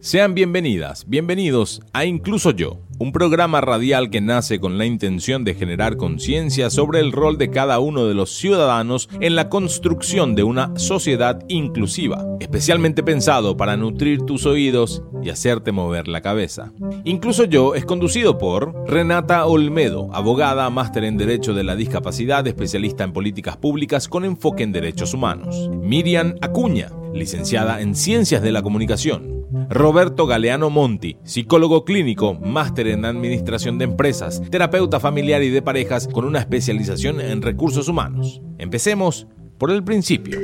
Sean bienvenidas, bienvenidos a Incluso Yo, un programa radial que nace con la intención de generar conciencia sobre el rol de cada uno de los ciudadanos en la construcción de una sociedad inclusiva, especialmente pensado para nutrir tus oídos y hacerte mover la cabeza. Incluso Yo es conducido por Renata Olmedo, abogada, máster en Derecho de la Discapacidad, especialista en políticas públicas con enfoque en derechos humanos. Miriam Acuña, licenciada en Ciencias de la Comunicación. Roberto Galeano Monti, psicólogo clínico, máster en administración de empresas, terapeuta familiar y de parejas con una especialización en recursos humanos. Empecemos por el principio.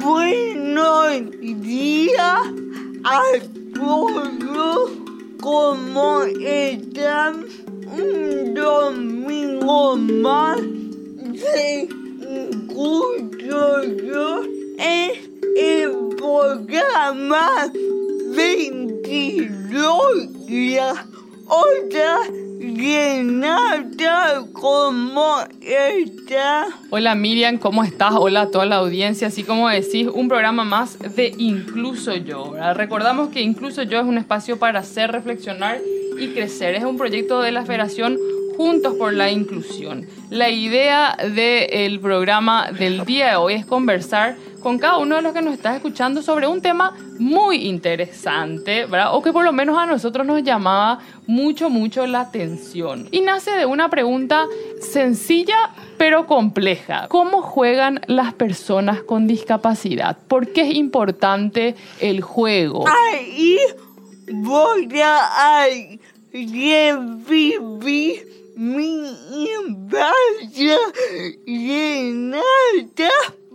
Buenos días a todos. ¿Cómo están? Un domingo más se escucho yo es el programa 22 días. Otra Renata, ¿cómo estás? Hola Miriam, ¿cómo estás? Hola a toda la audiencia. Así como decís, un programa más de Incluso Yo. Recordamos que Incluso Yo es un espacio para hacer reflexionar y crecer. Es un proyecto de la Federación Juntos por la Inclusión. La idea del programa del día de hoy es conversar con cada uno de los que nos está escuchando sobre un tema muy interesante, ¿verdad? O que por lo menos a nosotros nos llamaba mucho, mucho la atención. Y nace de una pregunta sencilla pero compleja. ¿Cómo juegan las personas con discapacidad? ¿Por qué es importante el juego? Ahí voy a revivir mi infancia Renata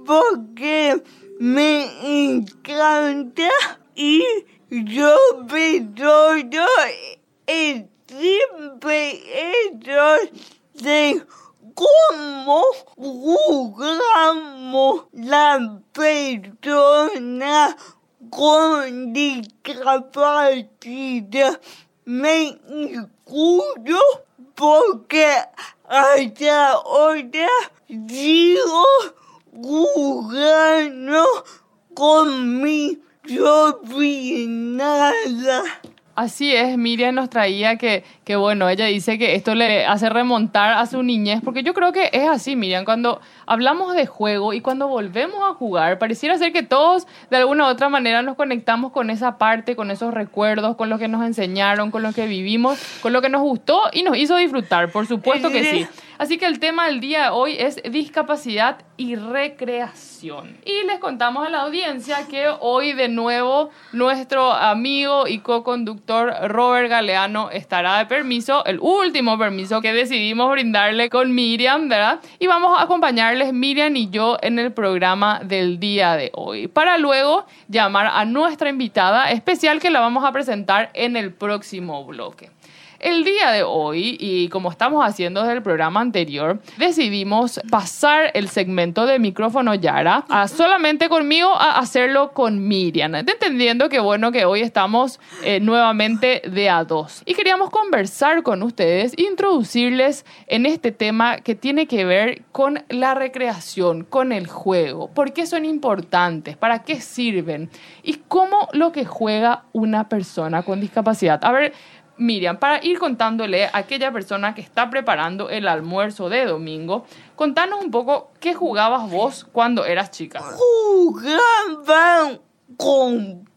porque me encanta y yo todo el simple hecho de cómo jugamos la persona con discapacidad. Me escucho porque hasta ahora sigo jugando con mi sobrina. Así es, Miriam nos traía que, que, bueno, ella dice que esto le hace remontar a su niñez, porque yo creo que es así, Miriam, cuando hablamos de juego y cuando volvemos a jugar, pareciera ser que todos de alguna u otra manera nos conectamos con esa parte, con esos recuerdos, con lo que nos enseñaron, con lo que vivimos, con lo que nos gustó y nos hizo disfrutar, por supuesto que sí. Así que el tema del día de hoy es discapacidad y recreación. Y les contamos a la audiencia que hoy de nuevo nuestro amigo y co-conductor Robert Galeano estará de permiso, el último permiso que decidimos brindarle con Miriam, ¿verdad? Y vamos a acompañarles Miriam y yo en el programa del día de hoy, para luego llamar a nuestra invitada especial que la vamos a presentar en el próximo bloque. El día de hoy, y como estamos haciendo desde el programa anterior, decidimos pasar el segmento de micrófono Yara a solamente conmigo a hacerlo con Miriam, entendiendo que bueno que hoy estamos eh, nuevamente de a dos. Y queríamos conversar con ustedes, introducirles en este tema que tiene que ver con la recreación, con el juego, por qué son importantes, para qué sirven y cómo lo que juega una persona con discapacidad. A ver, Miriam, para ir contándole a aquella persona que está preparando el almuerzo de domingo, contanos un poco qué jugabas vos cuando eras chica. Jugaba con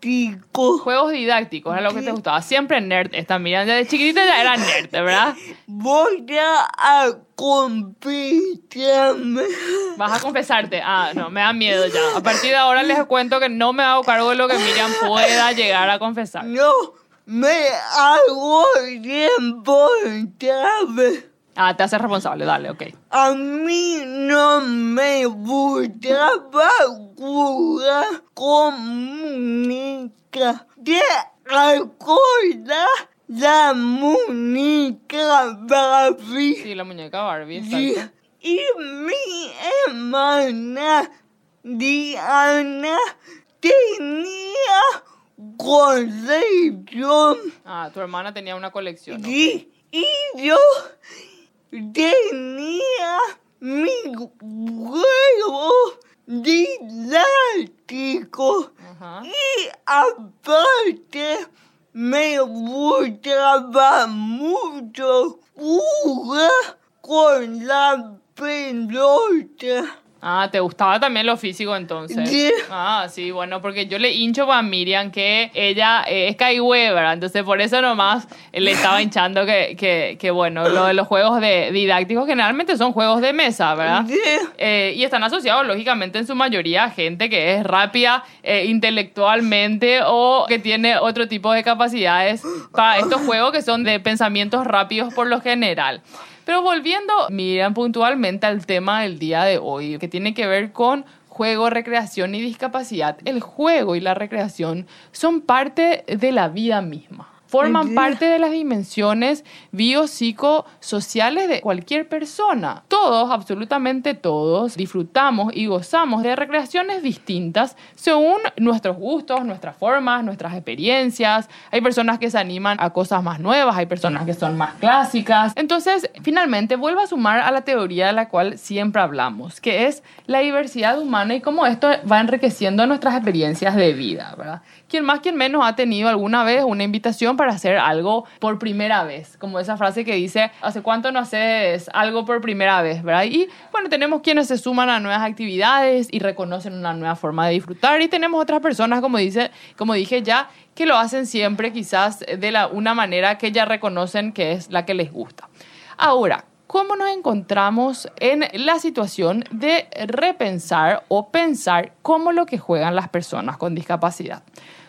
didácticos. Juegos didácticos, era lo que te gustaba. Siempre nerd esta Miriam. Desde chiquitita ya era nerd, ¿verdad? Voy a confesarme. Vas a confesarte. Ah, no, me da miedo ya. A partir de ahora les cuento que no me hago cargo de lo que Miriam pueda llegar a confesar. No, me hago responsable. Ah, te haces responsable, dale, ok. A mí no me gustaba jugar con muñeca. ¿Te acuerdas la muñeca Barbie? Sí, la muñeca Barbie, Sí. Y mi hermana Diana tenía colección Ah, tu hermana tenía una colección. y, y yo tenía mi juego didáctico Ajá. y aparte me gustaba mucho jugar con la pelota. Ah, ¿te gustaba también lo físico entonces? Sí. Ah, sí, bueno, porque yo le hincho a Miriam que ella eh, es Kaiwe, ¿verdad? Entonces por eso nomás le estaba hinchando que, que, que, bueno, lo de los juegos de didácticos generalmente son juegos de mesa, ¿verdad? Sí. Eh, y están asociados, lógicamente, en su mayoría a gente que es rápida eh, intelectualmente o que tiene otro tipo de capacidades para estos juegos que son de pensamientos rápidos por lo general. Pero volviendo, miren puntualmente al tema del día de hoy, que tiene que ver con juego, recreación y discapacidad. El juego y la recreación son parte de la vida misma. Forman parte de las dimensiones biopsicosociales de cualquier persona. Todos, absolutamente todos, disfrutamos y gozamos de recreaciones distintas según nuestros gustos, nuestras formas, nuestras experiencias. Hay personas que se animan a cosas más nuevas, hay personas que son más clásicas. Entonces, finalmente, vuelvo a sumar a la teoría de la cual siempre hablamos, que es la diversidad humana y cómo esto va enriqueciendo nuestras experiencias de vida, ¿verdad? Quien más, quien menos ha tenido alguna vez una invitación para hacer algo por primera vez, como esa frase que dice, ¿hace cuánto no haces algo por primera vez, verdad? Y bueno, tenemos quienes se suman a nuevas actividades y reconocen una nueva forma de disfrutar y tenemos otras personas, como, dice, como dije ya, que lo hacen siempre quizás de una manera que ya reconocen que es la que les gusta. Ahora, ¿cómo nos encontramos en la situación de repensar o pensar cómo lo que juegan las personas con discapacidad?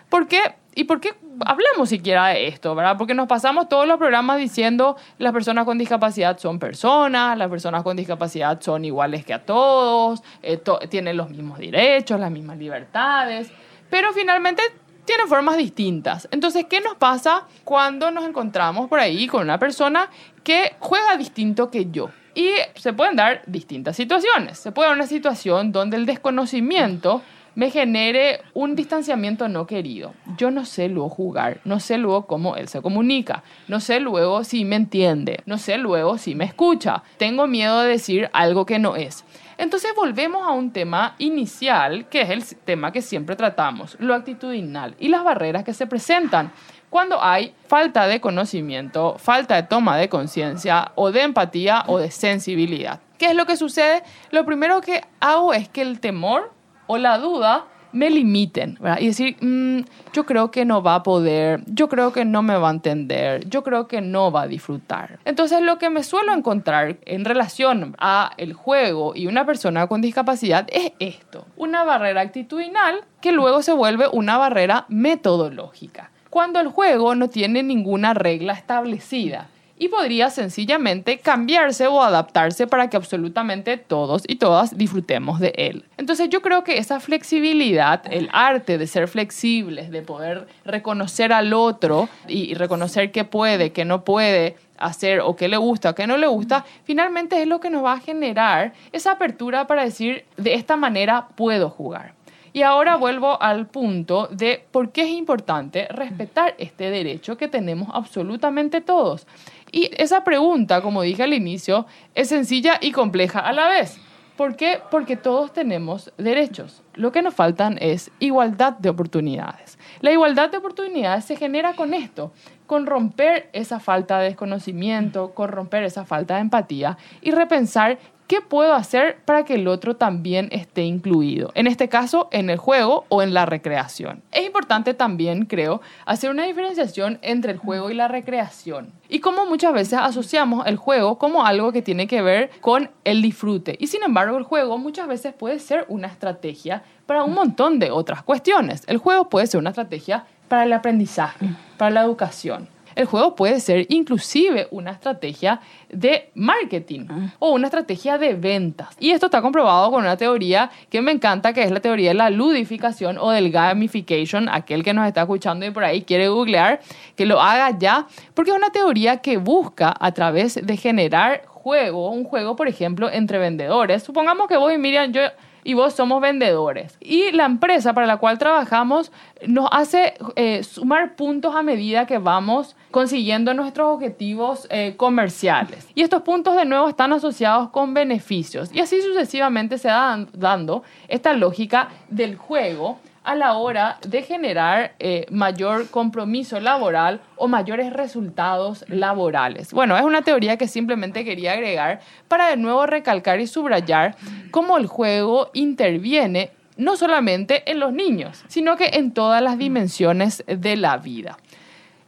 ¿Por qué? ¿Y por qué hablamos siquiera de esto, verdad? Porque nos pasamos todos los programas diciendo las personas con discapacidad son personas, las personas con discapacidad son iguales que a todos, eh, tienen los mismos derechos, las mismas libertades, pero finalmente tienen formas distintas. Entonces, ¿qué nos pasa cuando nos encontramos por ahí con una persona que juega distinto que yo? Y se pueden dar distintas situaciones. Se puede dar una situación donde el desconocimiento me genere un distanciamiento no querido. Yo no sé luego jugar, no sé luego cómo él se comunica, no sé luego si me entiende, no sé luego si me escucha. Tengo miedo de decir algo que no es. Entonces volvemos a un tema inicial, que es el tema que siempre tratamos, lo actitudinal y las barreras que se presentan cuando hay falta de conocimiento, falta de toma de conciencia o de empatía o de sensibilidad. ¿Qué es lo que sucede? Lo primero que hago es que el temor o la duda me limiten. Y decir, "Mm, yo creo que no va a poder, yo creo que no me va a entender, yo creo que no va a disfrutar. Entonces, lo que me suelo encontrar en relación a el juego y una persona con discapacidad es esto, una barrera actitudinal que luego se vuelve una barrera metodológica. Cuando el juego no tiene ninguna regla establecida y podría sencillamente cambiarse o adaptarse para que absolutamente todos y todas disfrutemos de él. Entonces yo creo que esa flexibilidad, el arte de ser flexibles, de poder reconocer al otro y, reconocer qué puede, qué no puede hacer o qué le gusta o qué no le gusta, finalmente es lo que nos va a generar esa apertura para decir, de esta manera puedo jugar. Y ahora vuelvo al punto de por qué es importante respetar este derecho que tenemos absolutamente todos. Y esa pregunta, como dije al inicio, es sencilla y compleja a la vez. ¿Por qué? Porque todos tenemos derechos. Lo que nos faltan es igualdad de oportunidades. La igualdad de oportunidades se genera con esto, con romper esa falta de desconocimiento, con romper esa falta de empatía y repensar ¿Qué puedo hacer para que el otro también esté incluido? En este caso, en el juego o en la recreación. Es importante también, creo, hacer una diferenciación entre el juego y la recreación. Y como muchas veces asociamos el juego como algo que tiene que ver con el disfrute. Y sin embargo, el juego muchas veces puede ser una estrategia para un montón de otras cuestiones. El juego puede ser una estrategia para el aprendizaje, para la educación. El juego puede ser inclusive una estrategia de marketing o una estrategia de ventas. Y esto está comprobado con una teoría que me encanta, que es la teoría de la ludificación o del gamification. Aquel que nos está escuchando y por ahí quiere googlear, que lo haga ya, porque es una teoría que busca a través de generar juego, un juego, por ejemplo, entre vendedores. Supongamos que vos y Miriam, yo y vos somos vendedores. Y la empresa para la cual trabajamos nos hace eh, sumar puntos a medida que vamos consiguiendo nuestros objetivos eh, comerciales. Y estos puntos de nuevo están asociados con beneficios. Y así sucesivamente se va dando esta lógica del juego a la hora de generar eh, mayor compromiso laboral o mayores resultados laborales. Bueno, es una teoría que simplemente quería agregar para de nuevo recalcar y subrayar cómo el juego interviene no solamente en los niños, sino que en todas las dimensiones de la vida.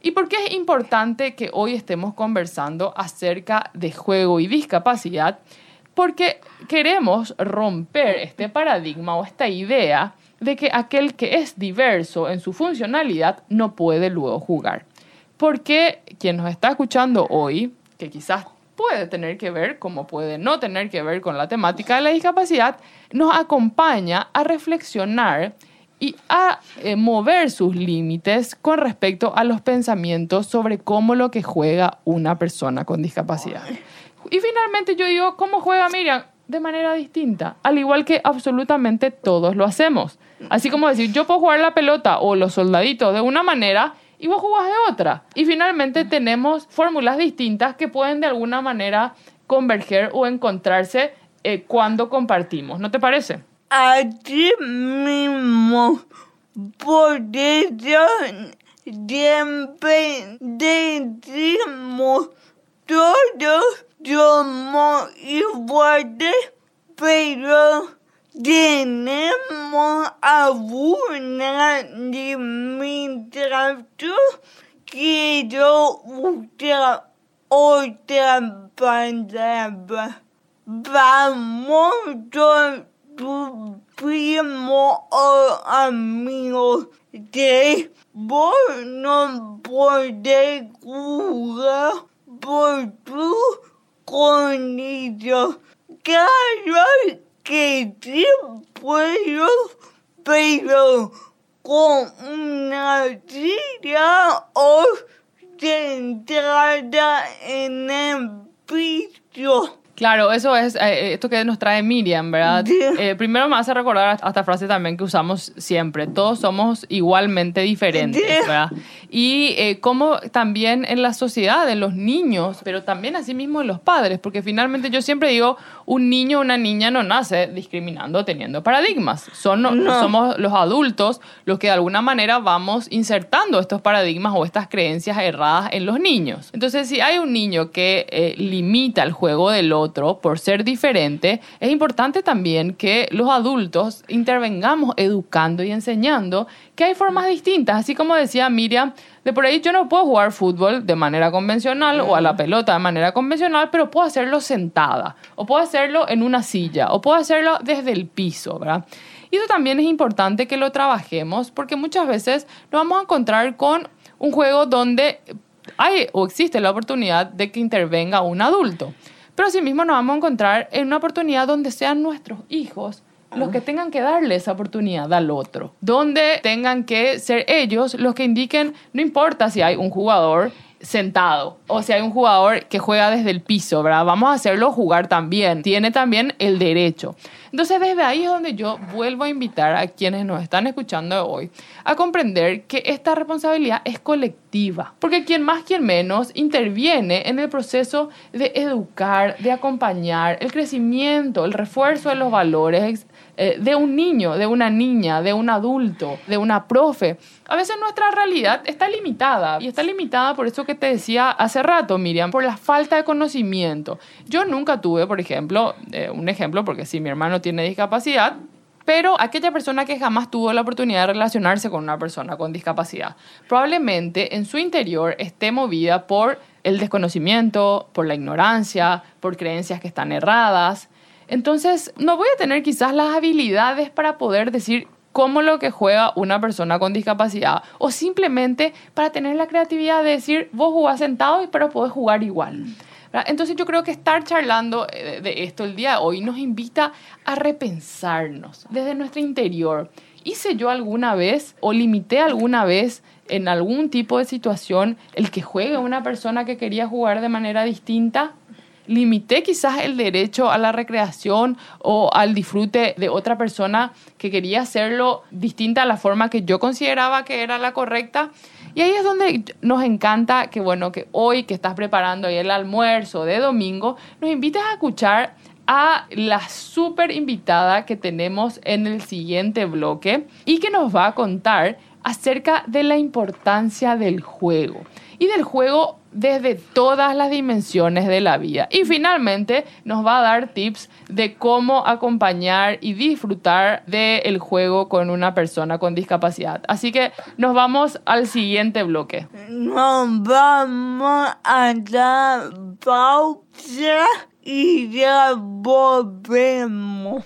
¿Y por qué es importante que hoy estemos conversando acerca de juego y discapacidad? Porque queremos romper este paradigma o esta idea de que aquel que es diverso en su funcionalidad no puede luego jugar. Porque quien nos está escuchando hoy, que quizás puede tener que ver, como puede no tener que ver con la temática de la discapacidad, nos acompaña a reflexionar y a eh, mover sus límites con respecto a los pensamientos sobre cómo lo que juega una persona con discapacidad. Y finalmente yo digo, ¿cómo juega Miriam? De manera distinta, al igual que absolutamente todos lo hacemos. Así como decir, yo puedo jugar la pelota o los soldaditos de una manera y vos jugás de otra. Y finalmente tenemos fórmulas distintas que pueden de alguna manera converger o encontrarse eh, cuando compartimos. ¿No te parece? Aquí mismo, por eso siempre decimos todos somos iguales, pero tenemos alguna limitación que yo usar otra palabra. Vamos con tu primo o amigo de vos no podés jugar por tu condición. Claro que puedo, pero con una silla o centrada en el. Claro, eso es eh, esto que nos trae Miriam, ¿verdad? Eh, primero me hace recordar esta frase también que usamos siempre, todos somos igualmente diferentes, ¿verdad? Y eh, como también en la sociedad, en los niños, pero también asimismo en los padres, porque finalmente yo siempre digo, un niño o una niña no nace discriminando, teniendo paradigmas. Son, Somos los adultos los que de alguna manera vamos insertando estos paradigmas o estas creencias erradas en los niños. Entonces, si hay un niño que limita el juego del otro, por ser diferente, es importante también que los adultos intervengamos educando y enseñando que hay formas distintas. Así como decía Miriam, de por ahí yo no puedo jugar fútbol de manera convencional o a la pelota de manera convencional, pero puedo hacerlo sentada, o puedo hacerlo en una silla, o puedo hacerlo desde el piso, ¿verdad? Y eso también es importante que lo trabajemos porque muchas veces nos vamos a encontrar con un juego donde hay o existe la oportunidad de que intervenga un adulto. Pero asimismo nos vamos a encontrar en una oportunidad donde sean nuestros hijos los que tengan que darle esa oportunidad al otro, donde tengan que ser ellos los que indiquen, no importa si hay un jugador sentado o si hay un jugador que juega desde el piso, ¿verdad? Vamos a hacerlo jugar también, tiene también el derecho. Entonces desde ahí es donde yo vuelvo a invitar a quienes nos están escuchando hoy a comprender que esta responsabilidad es colectiva, porque quien más, quien menos interviene en el proceso de educar, de acompañar el crecimiento, el refuerzo de los valores eh, de un niño, de una niña, de un adulto, de una profe. A veces nuestra realidad está limitada y está limitada por eso que te decía hace rato, Miriam, por la falta de conocimiento. Yo nunca tuve, por ejemplo, eh, un ejemplo, porque si mi hermano tiene discapacidad, pero aquella persona que jamás tuvo la oportunidad de relacionarse con una persona con discapacidad, probablemente en su interior esté movida por el desconocimiento, por la ignorancia, por creencias que están erradas. Entonces, no voy a tener quizás las habilidades para poder decir cómo lo que juega una persona con discapacidad o simplemente para tener la creatividad de decir, vos jugás sentado, pero podés jugar igual. Entonces yo creo que estar charlando eh, de esto el día de hoy nos invita a repensarnos desde nuestro interior. ¿Hice yo alguna vez o limité alguna vez en algún tipo de situación el que juegue una persona que quería jugar de manera distinta? Limité quizás el derecho a la recreación o al disfrute de otra persona que quería hacerlo distinta a la forma que yo consideraba que era la correcta. Y ahí es donde nos encanta que, bueno, que hoy que estás preparando el almuerzo de domingo, nos invites a escuchar a la súper invitada que tenemos en el siguiente bloque y que nos va a contar acerca de la importancia del juego y del juego desde todas las dimensiones de la vida. Y finalmente nos va a dar tips de cómo acompañar y disfrutar del juego con una persona con discapacidad. Así que nos vamos al siguiente bloque. Nos vamos a la pausa y ya volvemos.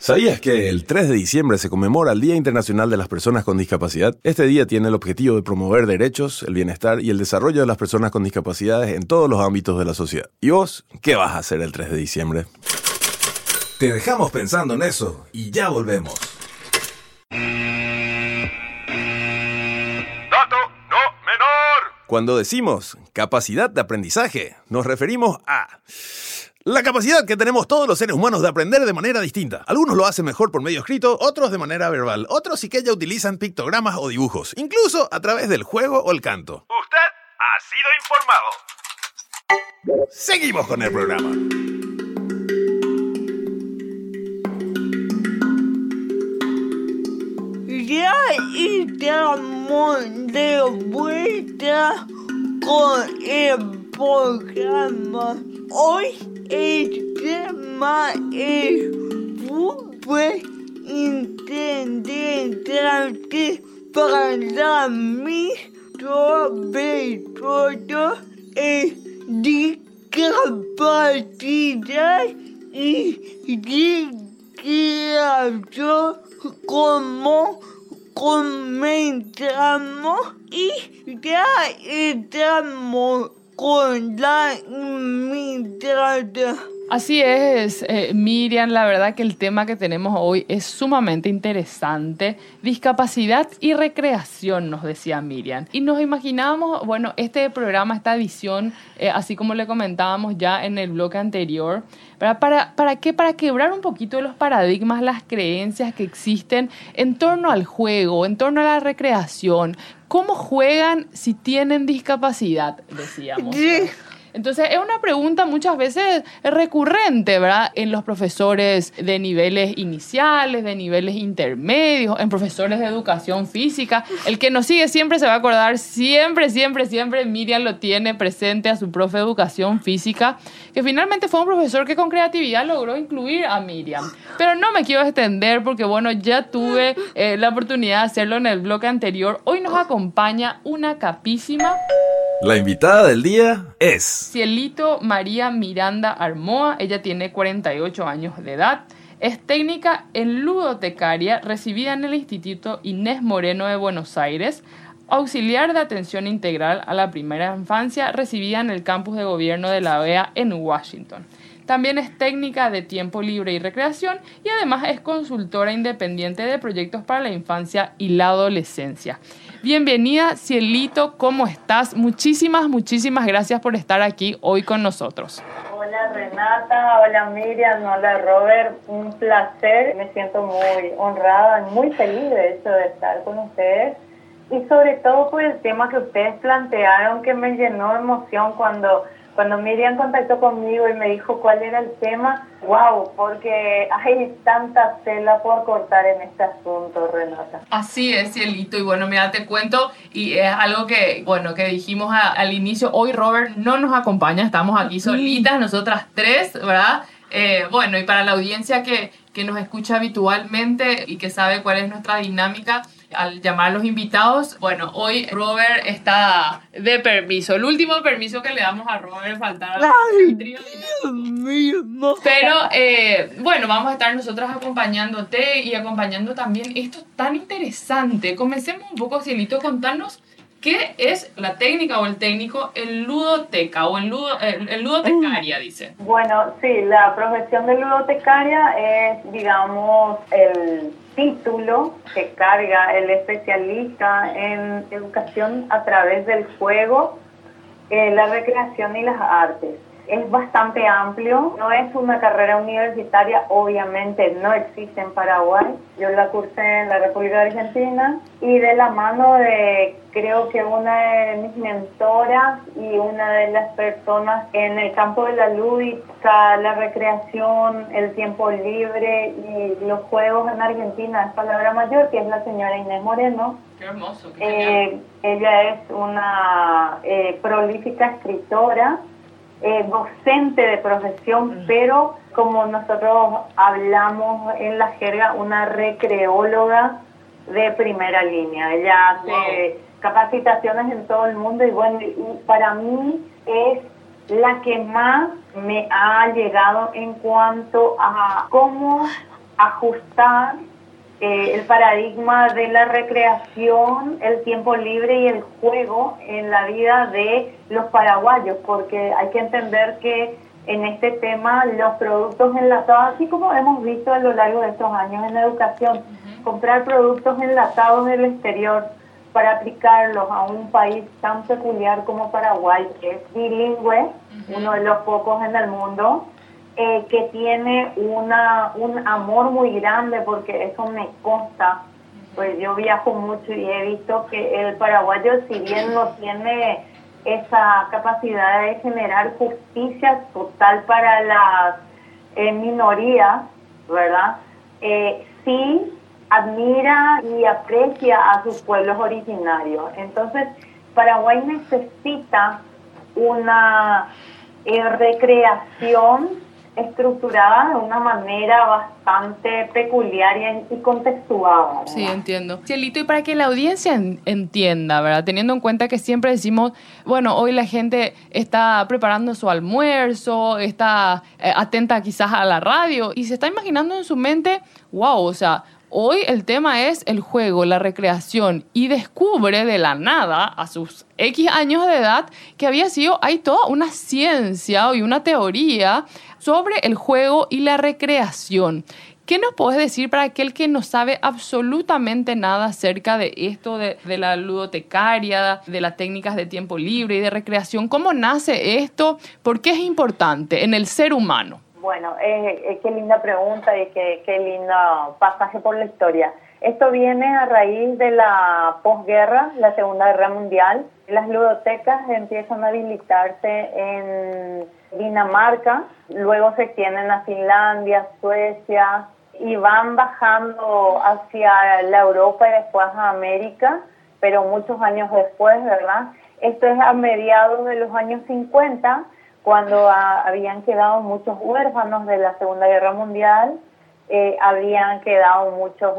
¿Sabías que el 3 de diciembre se conmemora el Día Internacional de las Personas con Discapacidad? Este día tiene el objetivo de promover derechos, el bienestar y el desarrollo de las personas con discapacidades en todos los ámbitos de la sociedad. ¿Y vos qué vas a hacer el 3 de diciembre? Te dejamos pensando en eso y ya volvemos. Dato no menor. Cuando decimos capacidad de aprendizaje, nos referimos a la capacidad que tenemos todos los seres humanos de aprender de manera distinta. Algunos lo hacen mejor por medio escrito, otros de manera verbal, otros sí que ya utilizan pictogramas o dibujos, incluso a través del juego o el canto. Usted ha sido informado. Seguimos con el programa. Ya estamos de vuelta con el programa. Hoy el tema es súper interesante para mí, sobre todo es discapacidad y discriminación como comenzamos y ya estamos Así es, eh, Miriam, la verdad que el tema que tenemos hoy es sumamente interesante. Discapacidad y recreación, nos decía Miriam. Y nos imaginábamos, bueno, este programa, esta edición, eh, así como le comentábamos ya en el bloque anterior, ¿para, para, ¿para qué? Para quebrar un poquito los paradigmas, las creencias que existen en torno al juego, en torno a la recreación. ¿Cómo juegan si tienen discapacidad? Decíamos. Entonces es una pregunta muchas veces recurrente, ¿verdad? En los profesores de niveles iniciales, de niveles intermedios, en profesores de educación física. El que nos sigue siempre se va a acordar, siempre, siempre, siempre Miriam lo tiene presente a su profe de educación física, que finalmente fue un profesor que con creatividad logró incluir a Miriam. Pero no me quiero extender porque, bueno, ya tuve eh, la oportunidad de hacerlo en el bloque anterior. Hoy nos acompaña una capísima La invitada del día es... Cielito María Miranda Armoa, ella tiene 48 años de edad. Es técnica en ludotecaria, recibida en el Instituto Inés Moreno de Buenos Aires, auxiliar de atención integral a la primera infancia, recibida en el campus de gobierno de la OEA en Washington. También es técnica de tiempo libre y recreación y además es consultora independiente de proyectos para la infancia y la adolescencia. Bienvenida, Cielito, ¿cómo estás? Muchísimas, muchísimas gracias por estar aquí hoy con nosotros. Hola Renata, hola Miriam, hola Robert, un placer, me siento muy honrada muy feliz de hecho de estar con ustedes. Y sobre todo por el tema que ustedes plantearon que me llenó de emoción cuando, cuando Miriam contactó conmigo y me dijo cuál era el tema, wow, porque hay tanta tela por cortar en este asunto, Renata. Así es, Cielito. Y bueno, mira, te cuento, y es algo que, bueno, que dijimos a- al inicio, hoy Robert no nos acompaña, estamos aquí solitas, nosotras tres, ¿verdad? Eh, bueno, y para la audiencia que, que nos escucha habitualmente y que sabe cuál es nuestra dinámica, al llamar a los invitados, bueno, hoy Robert está de permiso. El último permiso que le damos a Robert faltar al trío. Mío. Pero eh, bueno, vamos a estar nosotras acompañándote y acompañando también esto tan interesante. Comencemos un poco, Cielito, contarnos qué es la técnica o el técnico en ludoteca o en, ludo, en, en ludotecaria, dice. Bueno, sí, la profesión de ludotecaria es, digamos, el título que carga el especialista en educación a través del juego eh, la recreación y las artes. Es bastante amplio, no es una carrera universitaria, obviamente no existe en Paraguay. Yo la cursé en la República Argentina y de la mano de creo que una de mis mentoras y una de las personas en el campo de la lúdica, la recreación, el tiempo libre y los juegos en Argentina es palabra mayor, que es la señora Inés Moreno. Qué hermoso. Qué. Eh, ella es una eh, prolífica escritora, eh, docente de profesión, pero como nosotros hablamos en la jerga, una recreóloga de primera línea. Ella hace capacitaciones en todo el mundo y bueno, y para mí es la que más me ha llegado en cuanto a cómo ajustar eh, el paradigma de la recreación, el tiempo libre y el juego en la vida de los paraguayos, porque hay que entender que en este tema los productos enlatados, así como hemos visto a lo largo de estos años en la educación, comprar productos enlatados del exterior para aplicarlos a un país tan peculiar como Paraguay, que es bilingüe, uno de los pocos en el mundo, eh, que tiene una, un amor muy grande, porque eso me consta, pues yo viajo mucho y he visto que el paraguayo, si bien no tiene esa capacidad de generar justicia total para las eh, minorías, ¿verdad? Eh, sí admira y aprecia a sus pueblos originarios. Entonces, Paraguay necesita una eh, recreación estructurada de una manera bastante peculiar y, contextuada. Sí, entiendo. Cielito, y para que la audiencia en- entienda, ¿verdad? Teniendo en cuenta que siempre decimos, bueno, hoy la gente está preparando su almuerzo, está eh, atenta quizás a la radio y se está imaginando en su mente, wow, o sea, hoy el tema es el juego, la recreación y descubre de la nada a sus X años de edad que había sido, hay toda una ciencia y una teoría sobre el juego y la recreación. ¿Qué nos puedes decir para aquel que no sabe absolutamente nada acerca de esto, de, de la ludotecaria, de las técnicas de tiempo libre y de recreación? ¿Cómo nace esto? ¿Por qué es importante en el ser humano? Bueno, eh, eh, qué linda pregunta y qué, qué lindo pasaje por la historia. Esto viene a raíz de la posguerra, la Segunda Guerra Mundial. Las ludotecas empiezan a habilitarse en Dinamarca, luego se extienden a Finlandia, Suecia y van bajando hacia la Europa y después a América, pero muchos años después, ¿verdad? Esto es a mediados de los años 50 cuando ah, habían quedado muchos huérfanos de la Segunda Guerra Mundial, eh, habían quedado muchos,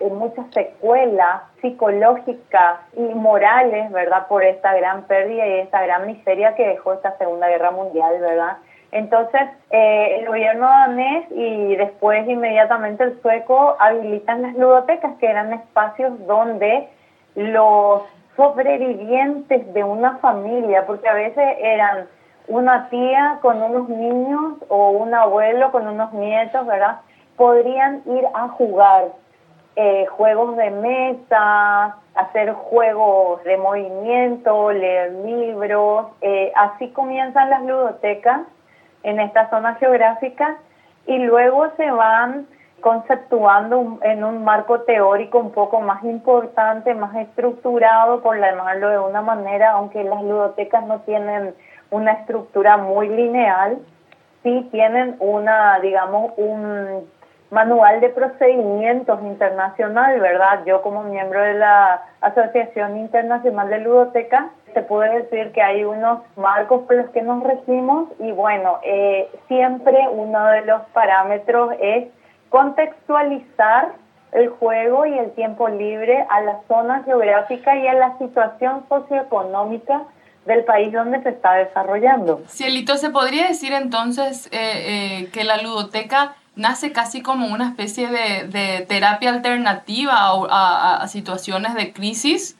muchas secuelas psicológicas y morales, ¿verdad? Por esta gran pérdida y esta gran miseria que dejó esta Segunda Guerra Mundial, ¿verdad? Entonces, eh, el gobierno danés y después inmediatamente el sueco habilitan las ludotecas, que eran espacios donde los sobrevivientes de una familia, porque a veces eran una tía con unos niños o un abuelo con unos nietos, ¿verdad? Podrían ir a jugar eh, juegos de mesa, hacer juegos de movimiento, leer libros. eh, así comienzan las ludotecas en esta zona geográfica y luego se van conceptuando en un marco teórico un poco más importante, más estructurado, por llamarlo de una manera, aunque las ludotecas no tienen una estructura muy lineal, sí tienen una, digamos, un manual de procedimientos internacional, ¿verdad? Yo como miembro de la Asociación Internacional de Ludoteca, te puedo decir que hay unos marcos por los que nos regimos y bueno, eh, siempre uno de los parámetros es contextualizar el juego y el tiempo libre a la zona geográfica y a la situación socioeconómica del país donde se está desarrollando. Cielito, ¿se podría decir entonces eh, eh, que la ludoteca nace casi como una especie de, de terapia alternativa a, a- a situaciones de crisis?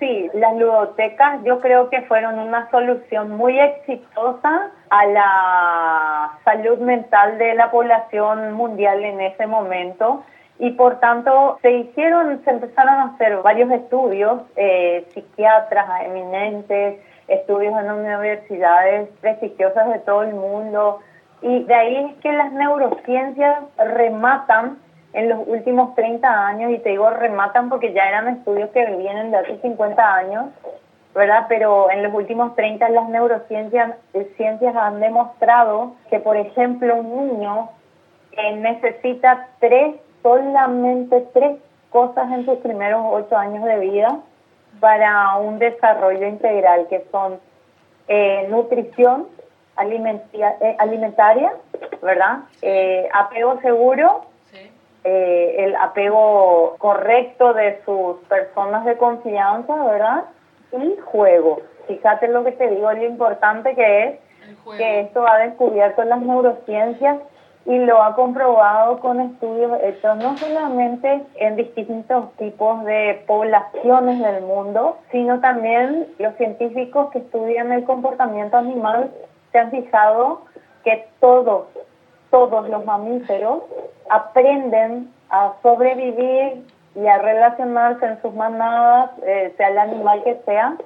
Sí, las ludotecas yo creo que fueron una solución muy exitosa a la salud mental de la población mundial en ese momento y por tanto se hicieron, se empezaron a hacer varios estudios, eh, psiquiatras eminentes estudios en universidades prestigiosas de todo el mundo. Y de ahí es que las neurociencias rematan en los últimos 30 años, y te digo rematan porque ya eran estudios que vienen de hace 50 años, ¿verdad? Pero en los últimos 30 las neurociencias eh, ciencias han demostrado que, por ejemplo, un niño eh, necesita tres, solamente tres cosas en sus primeros ocho años de vida para un desarrollo integral, que son eh, nutrición eh, alimentaria, ¿verdad? Eh, apego seguro, eh, el apego correcto de sus personas de confianza, ¿verdad? Y juego. Fíjate lo que te digo, lo importante que es que esto ha descubierto las neurociencias y lo ha comprobado con estudios hechos no solamente en distintos tipos de poblaciones del mundo, sino también los científicos que estudian el comportamiento animal se han fijado que todos, todos los mamíferos aprenden a sobrevivir y a relacionarse en sus manadas, eh, sea el animal que sea,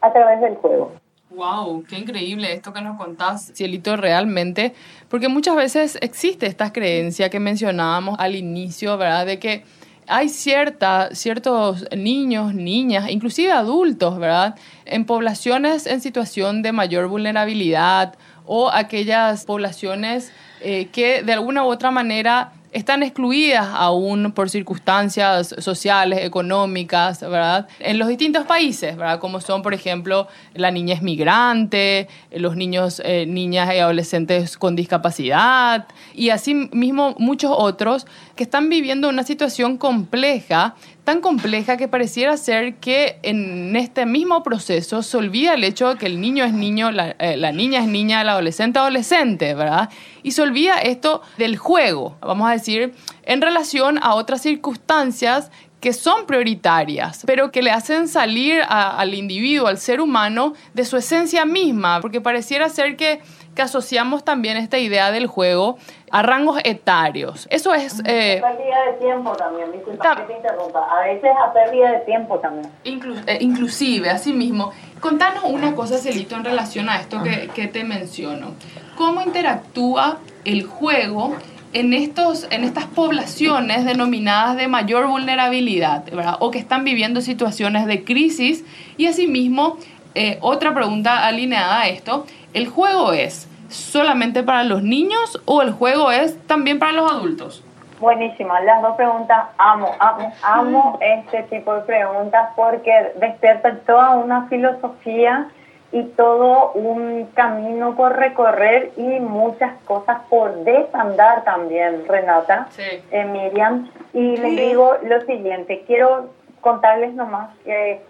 a través del juego. Wow, qué increíble esto que nos contás, Cielito, realmente, porque muchas veces existe esta creencia que mencionábamos al inicio, ¿verdad? De que hay cierta, ciertos niños, niñas, inclusive adultos, ¿verdad? En poblaciones en situación de mayor vulnerabilidad o aquellas poblaciones eh, que de alguna u otra manera están excluidas aún por circunstancias sociales, económicas, ¿verdad? En los distintos países, ¿verdad? Como son, por ejemplo, la niñez migrante, los niños, eh, niñas y adolescentes con discapacidad y así mismo muchos otros que están viviendo una situación compleja, tan compleja que pareciera ser que en este mismo proceso se olvida el hecho de que el niño es niño, la, eh, niña es niña, el adolescente adolescente, ¿verdad? Y se olvida esto del juego, vamos a decir, en relación a otras circunstancias que son prioritarias, pero que le hacen salir al individuo, al ser humano, de su esencia misma, porque pareciera ser que, que asociamos también esta idea del juego a rangos etarios. Eso es... eh, pérdida de tiempo también, disculpa que te interrumpa. A veces a pérdida de tiempo también. Inclu- eh, inclusive, así mismo, contanos una cosa, Celito, en relación a esto que, que te menciono. ¿Cómo interactúa el juego en, estos, en estas poblaciones denominadas de mayor vulnerabilidad, ¿verdad? o que están viviendo situaciones de crisis? Y asimismo, eh, otra pregunta alineada a esto, ¿el juego es solamente para los niños o el juego es también para los adultos? Buenísima, las dos preguntas amo, amo, amo este tipo de preguntas porque despiertan toda una filosofía y todo un camino por recorrer y muchas cosas por desandar también, Renata, Sí. eh, Miriam. Y les digo lo siguiente, quiero contarles nomás que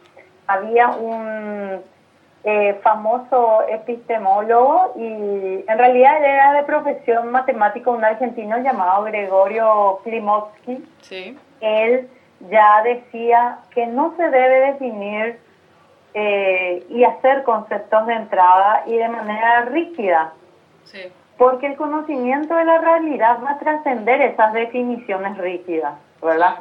había un eh, famoso epistemólogo y en realidad era de profesión matemático, un argentino llamado Gregorio Klimovsky. Sí. Él ya decía que no se debe definir eh, y hacer conceptos de entrada y de manera rígida, Sí. porque el conocimiento de la realidad va a trascender esas definiciones rígidas, ¿verdad?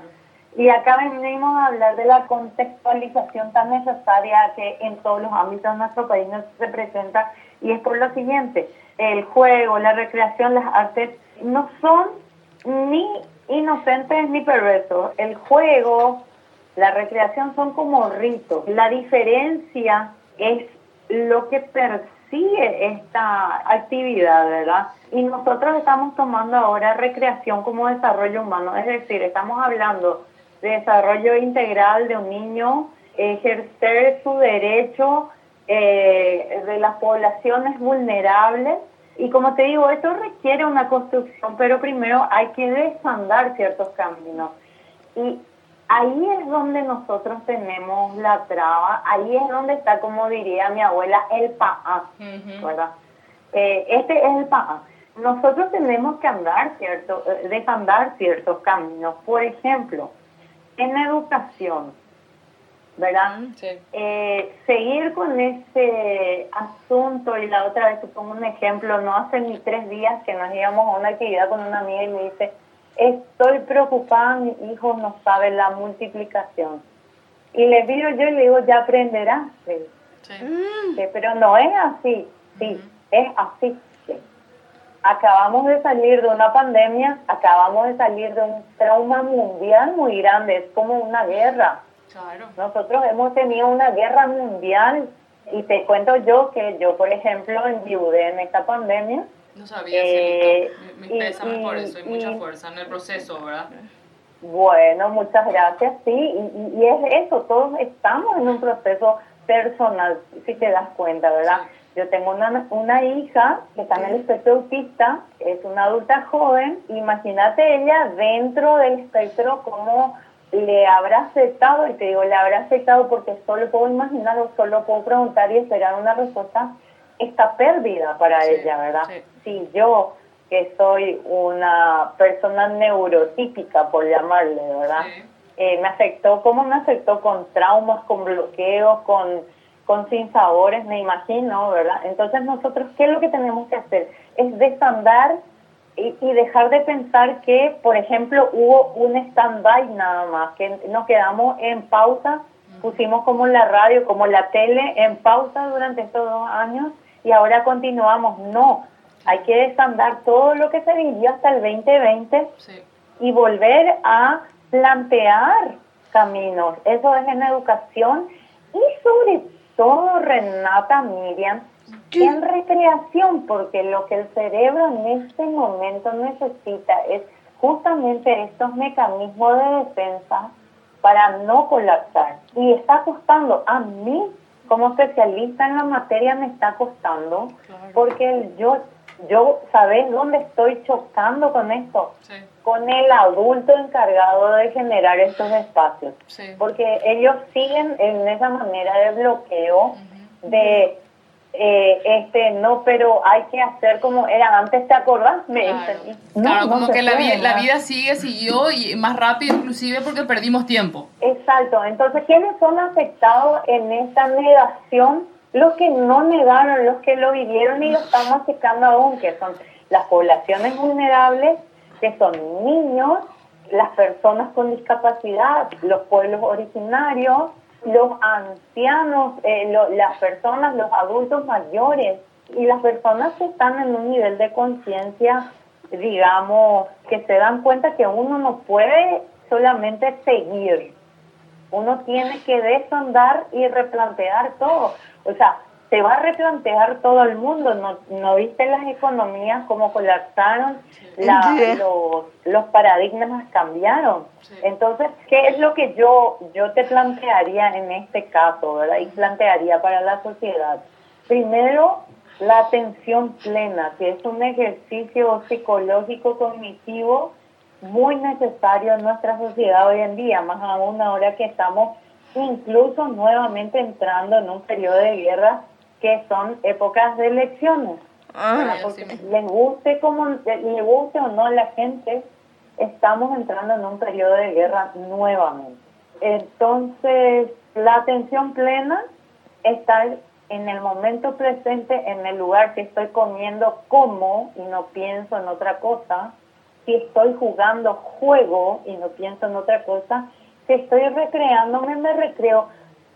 Y acá venimos a hablar de la contextualización tan necesaria que en todos los ámbitos de nuestro país nos se presenta y es por lo siguiente, el juego, la recreación, las artes no son ni inocentes ni perversos. El juego, la recreación son como ritos. La diferencia es lo que persigue esta actividad, ¿verdad? Y nosotros estamos tomando ahora recreación como desarrollo humano, es decir, estamos hablando desarrollo integral de un niño, ejercer su derecho eh, de las poblaciones vulnerables. Y como te digo, esto requiere una construcción, pero primero hay que desandar ciertos caminos. Y ahí es donde nosotros tenemos la traba, ahí es donde está, como diría mi abuela, el paá, ¿verdad? Eh, este es el paá. Nosotros tenemos que andar cierto, eh, desandar ciertos caminos. Por ejemplo, en educación, ¿verdad? Sí. Eh, seguir con ese asunto, y la otra vez te pongo un ejemplo, no hace ni tres días que nos íbamos a una actividad con una amiga y me dice, estoy preocupada, mi hijo no sabe la multiplicación. Y le miro yo y le digo, ya aprenderás. Sí. Sí, pero no es así, sí, es así. Sí. Acabamos de salir de una pandemia, acabamos de salir de un trauma mundial muy grande, es como una guerra. Claro. Nosotros hemos tenido una guerra mundial y te cuento yo que yo, por ejemplo, enviudé en esta pandemia. No sabía, Eh. Mis y- pésames por eso y mucha y- fuerza en el proceso, ¿verdad? Bueno, muchas gracias, sí, y, y- y es eso, todos estamos en un proceso personal, si te das cuenta, ¿verdad? Yo tengo una, una hija que está en el espectro autista, es una adulta joven, imagínate ella dentro del espectro cómo le habrá aceptado, y te digo, le habrá aceptado porque solo puedo imaginar o solo puedo preguntar y esperar una respuesta, esta pérdida para Sí, ella, ¿verdad? sí. Si yo, que soy una persona neurotípica, por llamarle, ¿verdad? Sí. Eh, me afectó, ¿cómo me afectó? Con traumas, con bloqueos, con, con sinsabores, me imagino, ¿verdad? Entonces nosotros, ¿qué es lo que tenemos que hacer? Es desandar y, y dejar de pensar que, por ejemplo, hubo un stand-by nada más, que nos quedamos en pausa, pusimos como la radio, como la tele en pausa durante estos dos años y ahora continuamos. No, hay que desandar todo lo que se vivió hasta el 2020 Sí. y volver a plantear caminos. Eso es en educación y sobre todo, Renata Miriam, en recreación, porque lo que el cerebro en este momento necesita es justamente estos mecanismos de defensa para no colapsar. Y está costando, a mí como especialista en la materia me está costando, porque el- yo, yo, ¿sabes dónde estoy chocando con esto? Sí. con el adulto encargado de generar estos espacios. Sí. Porque ellos siguen en esa manera de bloqueo, de eh, este no, pero hay que hacer como era antes, ¿te acordás? Me Claro, dicen. no, Claro, no como que la, vi- la vida sigue, siguió y más rápido inclusive porque perdimos tiempo. Exacto, entonces, ¿quiénes son afectados en esta negación? Los que no negaron, los que lo vivieron y lo están masticando aún, que son las poblaciones vulnerables, que son niños, las personas con discapacidad, los pueblos originarios, los ancianos, eh, lo- las personas, los adultos mayores. Y las personas que están en un nivel de conciencia, digamos, que se dan cuenta que uno no puede solamente seguir, uno tiene que desandar y replantear todo. O sea, se va a replantear todo el mundo. ¿No, no viste las economías cómo colapsaron? La- Sí. los, los paradigmas cambiaron. Sí. Entonces, ¿qué es lo que yo, yo te plantearía en este caso, verdad? Y plantearía para la sociedad. Primero, la atención plena, que es un ejercicio psicológico cognitivo muy necesario en nuestra sociedad hoy en día, más aún ahora que estamos incluso nuevamente entrando en un periodo de guerra que son épocas de elecciones. ¿verdad? Sí, Porque guste como le guste o no a la gente, estamos entrando en un periodo de guerra nuevamente. Entonces, la atención plena estar en el momento presente, en el lugar que estoy comiendo, como y no pienso en otra cosa. Si estoy jugando juego y no pienso en otra cosa, si estoy recreándome, me recreo,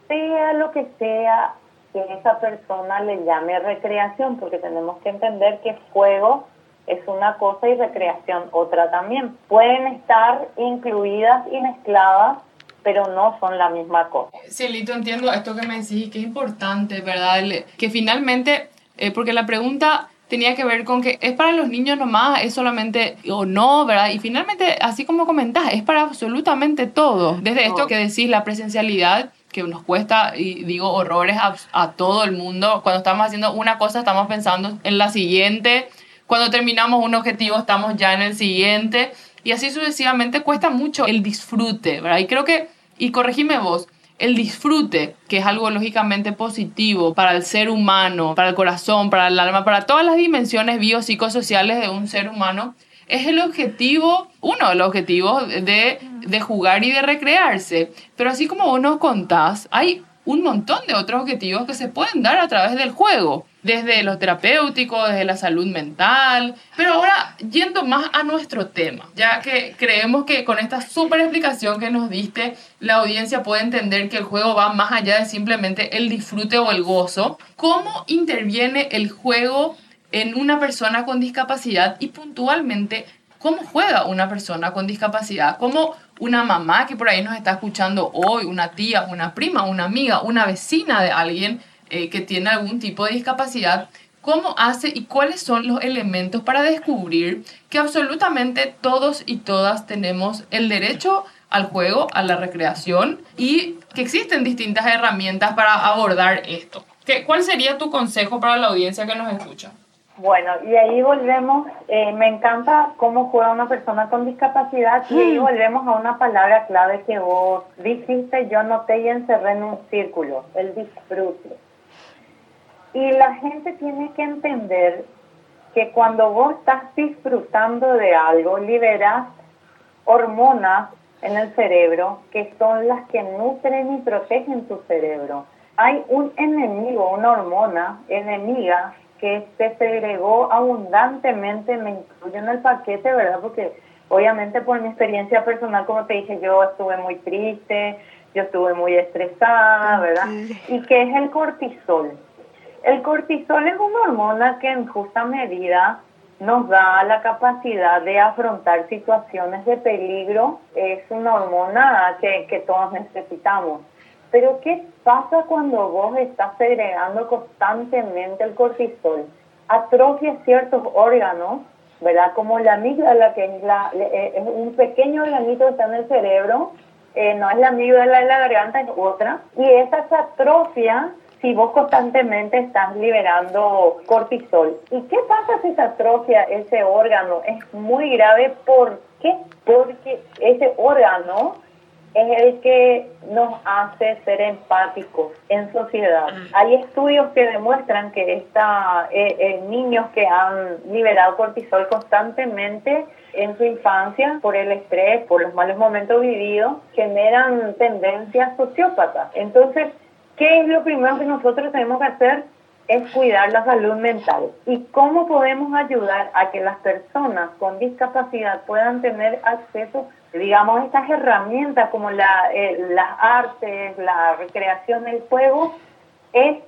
sea lo que sea que esa persona le llame recreación, porque tenemos que entender que juego es una cosa y recreación otra también. Pueden estar incluidas y mezcladas, pero no son la misma cosa. Cielito, entiendo esto que me decís, que es importante, ¿verdad? Que finalmente, eh, porque la pregunta tenía que ver con que es para los niños nomás, es solamente o no, ¿verdad? Y finalmente, así como comentás, es para absolutamente todo. Desde esto que decís, la presencialidad, que nos cuesta, y digo, horrores a, a todo el mundo. Cuando estamos haciendo una cosa, estamos pensando en la siguiente. Cuando terminamos un objetivo, estamos ya en el siguiente. Y así sucesivamente cuesta mucho el disfrute, ¿verdad? Y creo que, y corregime vos, el disfrute, que es algo lógicamente positivo para el ser humano, para el corazón, para el alma, para todas las dimensiones biopsicosociales de un ser humano, es el objetivo, uno de los objetivos de, de jugar y de recrearse. Pero así como vos nos contás, hay un montón de otros objetivos que se pueden dar a través del juego, desde lo terapéutico, desde la salud mental. Pero ahora, yendo más a nuestro tema, ya que creemos que con esta súper explicación que nos diste, la audiencia puede entender que el juego va más allá de simplemente el disfrute o el gozo. ¿Cómo interviene el juego en una persona con discapacidad y puntualmente cómo juega una persona con discapacidad? ¿Cómo una mamá que por ahí nos está escuchando hoy, una tía, una prima, una amiga, una vecina de alguien eh, que tiene algún tipo de discapacidad, cómo hace y cuáles son los elementos para descubrir que absolutamente todos y todas tenemos el derecho al juego, a la recreación y que existen distintas herramientas para abordar esto. ¿Qué, ¿Cuál sería tu consejo para la audiencia que nos escucha? Bueno, y ahí volvemos, eh, me encanta cómo juega una persona con discapacidad y ahí volvemos a una palabra clave que vos dijiste, yo noté y encerré en un círculo, el disfrute. Y la gente tiene que entender que cuando vos estás disfrutando de algo, liberas hormonas en el cerebro que son las que nutren y protegen tu cerebro. Hay un enemigo, una hormona enemiga que se segregó abundantemente, me incluyo en el paquete, ¿verdad? Porque obviamente por mi experiencia personal, como te dije, yo estuve muy triste, yo estuve muy estresada, ¿verdad? Y que es el cortisol. El cortisol es una hormona que en justa medida nos da la capacidad de afrontar situaciones de peligro. Es una hormona que, que todos necesitamos. Pero ¿qué pasa cuando vos estás segregando constantemente el cortisol? Atrofia ciertos órganos, ¿verdad? Como la amígdala, que es, la, eh, es un pequeño organito que está en el cerebro, eh, no es la amígdala de la garganta, es otra. Y esa atrofia si vos constantemente estás liberando cortisol. ¿Y qué pasa si se atrofia ese órgano? Es muy grave. ¿Por qué? Porque ese órgano es el que nos hace ser empáticos en sociedad. Hay estudios que demuestran que esta, eh, eh, niños que han liberado cortisol constantemente en su infancia por el estrés, por los malos momentos vividos, generan tendencias sociópatas. Entonces, ¿qué es lo primero que nosotros tenemos que hacer? Es cuidar la salud mental. ¿Y cómo podemos ayudar a que las personas con discapacidad puedan tener acceso digamos, estas herramientas como la, eh, las artes, la recreación del juego, es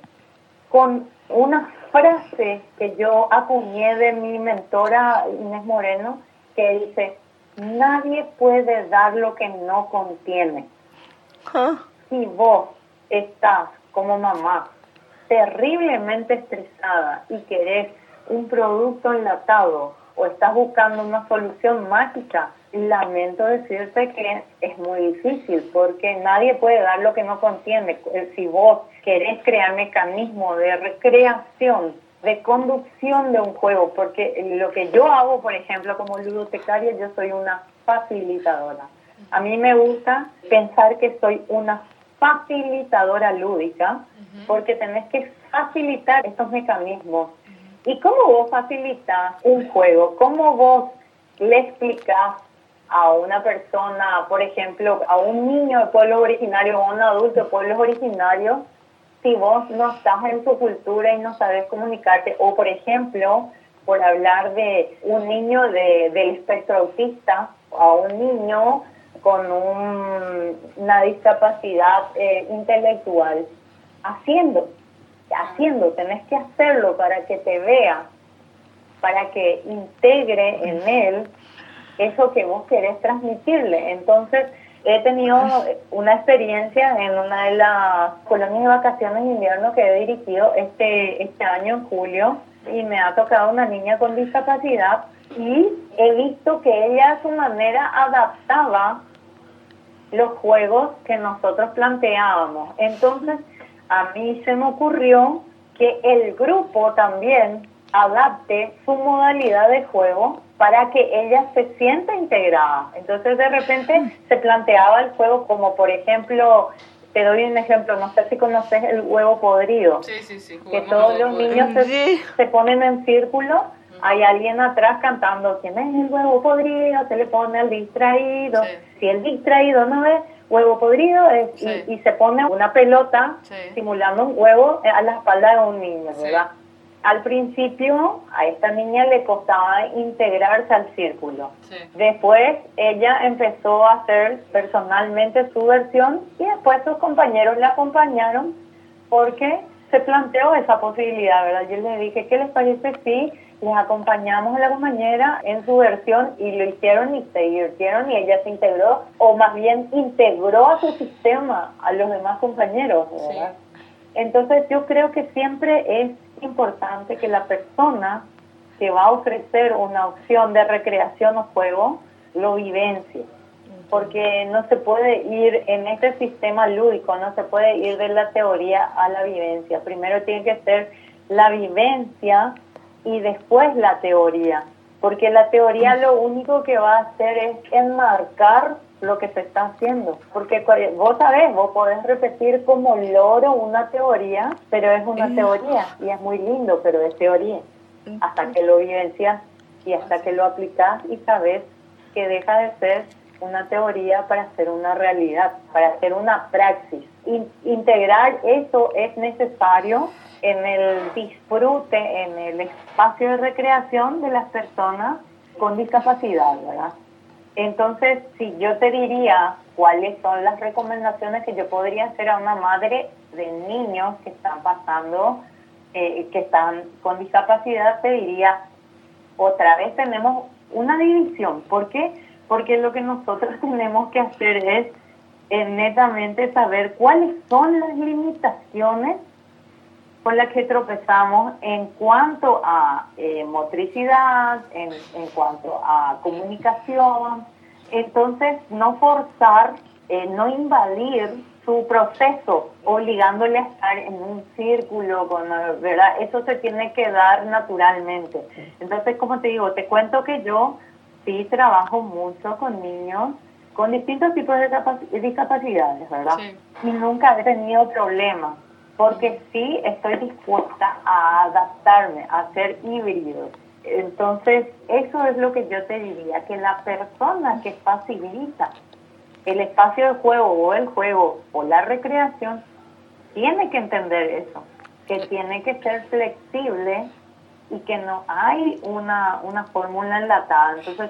con una frase que yo acuñé de mi mentora Inés Moreno, que dice, nadie puede dar lo que no contiene. Si vos estás como mamá terriblemente estresada y querés un producto enlatado o estás buscando una solución mágica, lamento decirte que es muy difícil porque nadie puede dar lo que no contiene. Eh, si vos querés crear mecanismos de recreación, de conducción de un juego, porque lo que yo hago, por ejemplo, como ludotecaria, yo soy una facilitadora. A mí me gusta pensar que soy una facilitadora lúdica porque tenés que facilitar estos mecanismos. ¿Y cómo vos facilitas un juego? ¿Cómo vos le explicas a una persona, por ejemplo, a un niño de pueblos originarios o a un adulto de pueblos originarios, si vos no estás en su cultura y no sabes comunicarte, o por ejemplo, por hablar de un niño de, del espectro autista, a un niño con una discapacidad eh, intelectual, haciendo, haciendo, tenés que hacerlo para que te vea, para que integre en él eso que vos querés transmitirle. Entonces, he tenido una experiencia en una de las colonias de vacaciones de invierno que he dirigido este, este año en julio y me ha tocado una niña con discapacidad y he visto que ella a su manera adaptaba los juegos que nosotros planteábamos. Entonces, a mí se me ocurrió que el grupo también adapte su modalidad de juego para que ella se sienta integrada. Entonces de repente se planteaba el juego como por ejemplo, te doy un ejemplo, no sé si conoces el huevo podrido, Sí, sí, sí. que todos los niños se, Sí. se ponen en círculo, hay alguien atrás cantando, ¿quién es el huevo podrido? Se le pone el distraído, Sí. si el distraído no ve, huevo podrido es- Sí. y, y se pone una pelota Sí. simulando un huevo a la espalda de un niño. ¿verdad? Al principio a esta niña le costaba integrarse al círculo. Después ella empezó a hacer personalmente su versión y después sus compañeros la acompañaron porque se planteó esa posibilidad, ¿verdad? Yo les dije, ¿qué les parece si les acompañamos a la compañera en su versión y lo hicieron y se divirtieron y ella se integró o más bien integró a su sistema a los demás compañeros, ¿verdad? Entonces yo creo que siempre es importante que la persona que va a ofrecer una opción de recreación o juego lo vivencie, porque no se puede ir en este sistema lúdico, no se puede ir de la teoría a la vivencia. Primero tiene que ser la vivencia y después la teoría, porque la teoría lo único que va a hacer es enmarcar lo que se está haciendo, porque vos sabés, vos podés repetir como loro una teoría, pero es una teoría y es muy lindo, pero es teoría, hasta que lo vivencias y hasta que lo aplicas y sabes que deja de ser una teoría para ser una realidad, para hacer una praxis. In- integrar eso es necesario en el disfrute, en el espacio de recreación de las personas con discapacidad, ¿verdad? Entonces, si yo te diría cuáles son las recomendaciones que yo podría hacer a una madre de niños que están pasando, eh, que están con discapacidad, te diría, otra vez tenemos una división. ¿Por qué? Porque lo que nosotros tenemos que hacer es netamente saber cuáles son las limitaciones con las que tropezamos en cuanto a eh, motricidad, en, en cuanto a comunicación. Entonces, no forzar, eh, no invadir su proceso, obligándole a estar en un círculo, con, la- ¿verdad? Eso se tiene que dar naturalmente. Entonces, como te digo, te cuento que yo sí trabajo mucho con niños con distintos tipos de capaci- discapacidades, ¿verdad? Sí. Y nunca he tenido problemas, porque sí estoy dispuesta a adaptarme, a ser híbrido. Entonces, eso es lo que yo te diría, que la persona que facilita el espacio de juego o el juego o la recreación tiene que entender eso, que tiene que ser flexible y que no hay una, una fórmula enlatada. Entonces,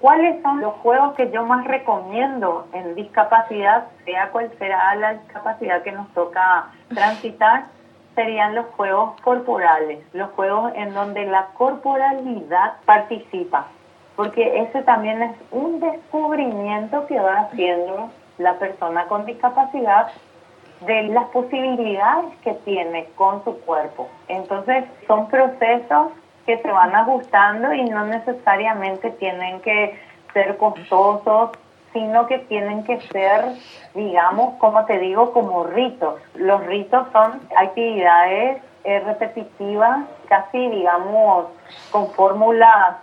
¿cuáles son los juegos que yo más recomiendo en discapacidad, sea cual sea la discapacidad que nos toca transitar? Serían los juegos corporales, los juegos en donde la corporalidad participa, porque ese también es un descubrimiento que va haciendo la persona con discapacidad de las posibilidades que tiene con su cuerpo. Entonces, son procesos que se van ajustando y no necesariamente tienen que ser costosos, sino que tienen que ser, digamos, como te digo, como ritos. Los ritos son actividades eh, repetitivas, casi, digamos, con fórmulas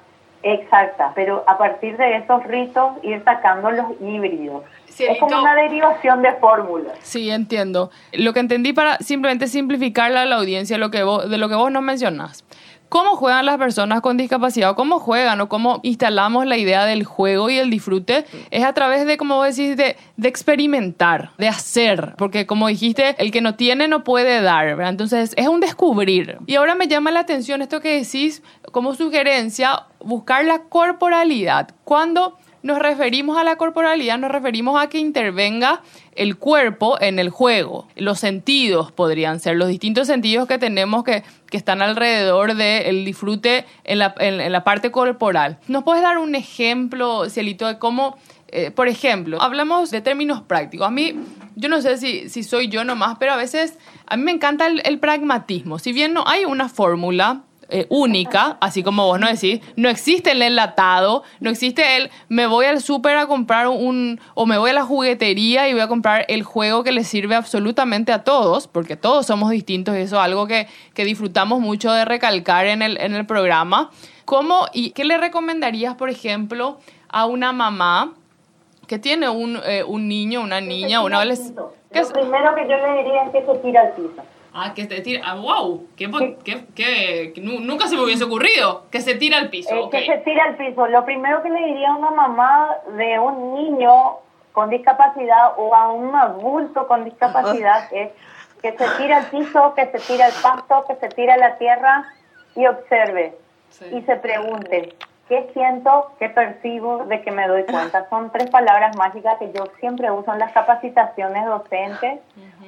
exactas, pero a partir de esos ritos ir sacando los híbridos. Es como una derivación de fórmulas. Sí, entiendo. Lo que entendí para simplemente simplificarle a la audiencia lo que vos, de lo que vos no mencionás. ¿Cómo juegan las personas con discapacidad o cómo juegan o cómo instalamos la idea del juego y el disfrute? Es a través de, como decís, de, de experimentar, de hacer. Porque como dijiste, el que no tiene no puede dar, ¿verdad? Entonces es un descubrir. Y ahora me llama la atención esto que decís como sugerencia, buscar la corporalidad. Cuando nos referimos a la corporalidad, nos referimos a que intervenga el cuerpo en el juego. Los sentidos podrían ser, los distintos sentidos que tenemos que, que están alrededor del disfrute en la, en- la parte corporal. ¿Nos puedes dar un ejemplo, Cielito, de cómo, eh, por ejemplo, hablamos de términos prácticos? A mí, yo no sé si, si soy yo nomás, pero a veces a mí me encanta el pragmatismo. Si bien no hay una fórmula, eh, única, así como vos no decís, no existe el enlatado, no existe el me voy al súper a comprar un, o me voy a la juguetería y voy a comprar el juego que le sirve absolutamente a todos, porque todos somos distintos y eso es algo que, que disfrutamos mucho de recalcar en el, en el programa. ¿Cómo y qué le recomendarías, por ejemplo, a una mamá que tiene un, eh, un niño, una niña, una adolescente? Lo primero que yo le diría es que se tira al piso. Ah, que se tira. Ah, wow. ¿Qué, po- qué- qué- que nu- nunca se me hubiese ocurrido. Que se tira al piso. Eh. Que se tira al piso. Lo primero que le diría a una mamá de un niño con discapacidad o a un adulto con discapacidad es que se tira al piso, que se tira al pasto, que se tira a la tierra y observe y se pregunte, ¿qué siento, qué percibo, de qué me doy cuenta? Son tres palabras mágicas que yo siempre uso en las capacitaciones docentes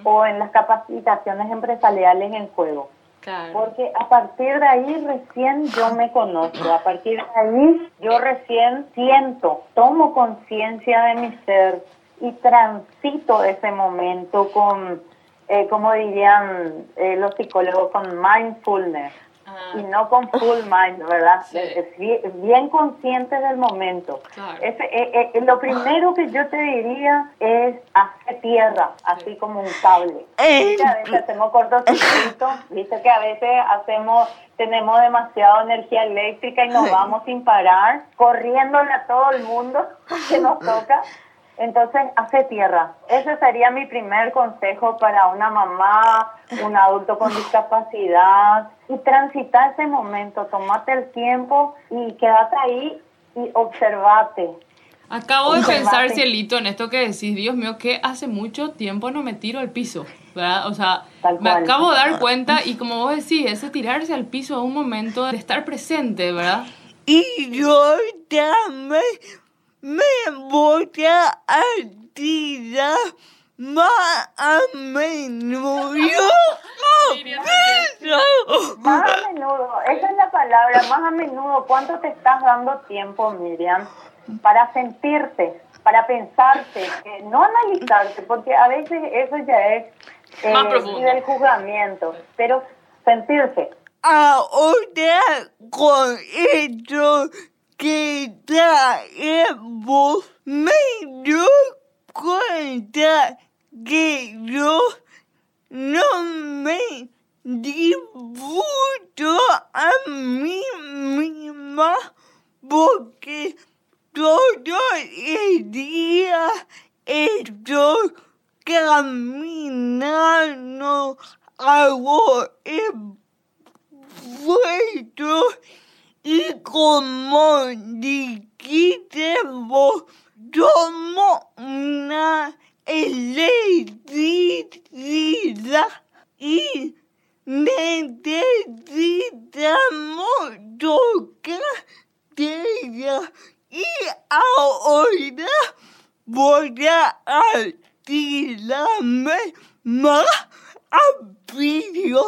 o en las capacitaciones empresariales en juego. Claro. Porque a partir de ahí recién yo me conozco, a partir de ahí yo recién siento, tomo conciencia de mi ser y transito ese momento con, eh, como dirían eh, los psicólogos, con mindfulness Ah, y no con full mind, ¿verdad? Sí. Es bien, bien consciente del momento. Claro. Ese, eh, eh, lo primero que yo te diría es hacer tierra, así como un cable. Eh, Viste, a veces hacemos cortocircuito, viste que a veces hacemos, tenemos demasiada energía eléctrica y nos vamos sin parar, corriéndole a todo el mundo que nos toca. Entonces, hace tierra. Ese sería mi primer consejo para una mamá, un adulto con discapacidad. Y transita ese momento, tomate el tiempo y quédate ahí y observate. Acabo de Observate. pensar, Cielito, en esto que decís, Dios mío, que hace mucho tiempo no me tiro al piso, ¿verdad? O sea, me acabo de dar cuenta y como vos decís, ese tirarse al piso es un momento de estar presente, ¿verdad? y yo también me voy a tirar más a menudo. Más a menudo, esa es la palabra, más a menudo, ¿cuánto te estás dando tiempo, Miriam, para sentirte, para pensarte, eh, no analizarte, porque a veces eso ya es eh, Más profundo. nivel juzgamiento, pero sentirse. Ahora con esto que traemos me doy cuenta que yo. No me disfruto a mí misma porque todo el día estoy caminando hago puesto y como dijiste vos, tomo una electricidad y necesitamos tocar tierra y ahora voy a tirarme más rápido.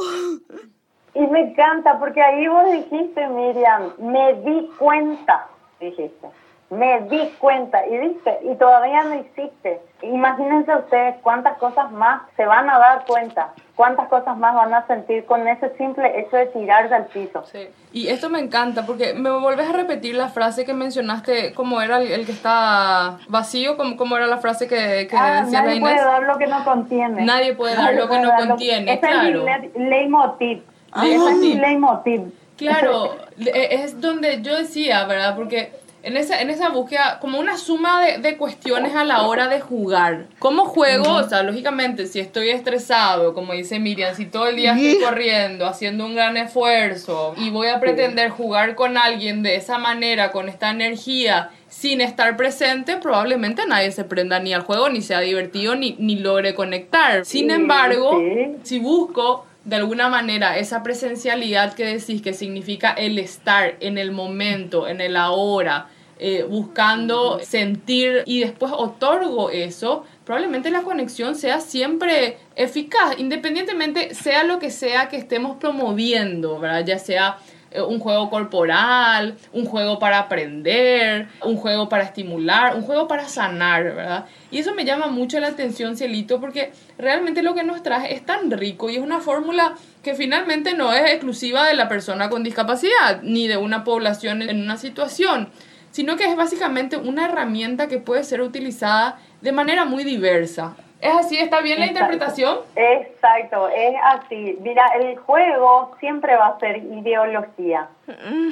Y me encanta, porque ahí vos dijiste, Miriam, me di cuenta, dijiste. Me di cuenta, y diste, y todavía no hiciste. Imagínense ustedes cuántas cosas más se van a dar cuenta, cuántas cosas más van a sentir con ese simple hecho de tirarse al piso. Sí. Y esto me encanta porque me volvés a repetir la frase que mencionaste, como era el, el que está vacío, como, como era la frase que, que Ah, decía la nadie Inés. puede dar lo que no contiene. Nadie puede dar Nadie lo que no contiene, Ese es claro. le- leitmotiv. Leitmotiv. Ese es mi leitmotiv. Claro, es donde yo decía, ¿verdad? Porque en esa, en esa búsqueda, como una suma de, de cuestiones a la hora de jugar. ¿Cómo juego? O sea, lógicamente, si estoy estresado, como dice Miriam, si todo el día estoy corriendo, haciendo un gran esfuerzo y voy a pretender jugar con alguien de esa manera, con esta energía, sin estar presente, probablemente nadie se prenda ni al juego, ni sea divertido, ni, ni logre conectar. Sin embargo, si busco de alguna manera esa presencialidad que decís que significa el estar en el momento, en el ahora, eh, buscando sentir y después otorgo eso, probablemente la conexión sea siempre eficaz, independientemente sea lo que sea que estemos promoviendo, ¿verdad? Ya sea un juego corporal, un juego para aprender, un juego para estimular, un juego para sanar, ¿verdad? Y eso me llama mucho la atención, Cielito, porque realmente lo que nos trae es tan rico y es una fórmula que finalmente no es exclusiva de la persona con discapacidad, ni de una población en una situación, sino que es básicamente una herramienta que puede ser utilizada de manera muy diversa. ¿Es así? ¿Está bien la Exacto. interpretación? Exacto, es así. Mira, el juego siempre va a ser ideología.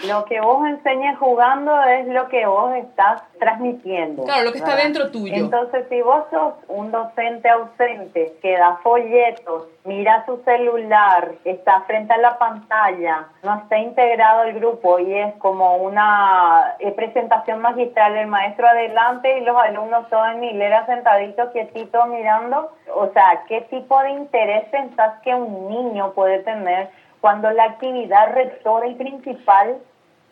Lo que vos enseñes jugando es lo que vos estás transmitiendo. Claro, lo que está dentro tuyo. Entonces, si vos sos un docente ausente que da folletos, mira su celular, está frente a la pantalla, no está integrado al grupo y es como una eh, presentación magistral, el maestro adelante y los alumnos todos en hilera sentaditos, quietitos, mirando, o sea, ¿qué tipo de interés pensás que un niño puede tener cuando la actividad rectora y principal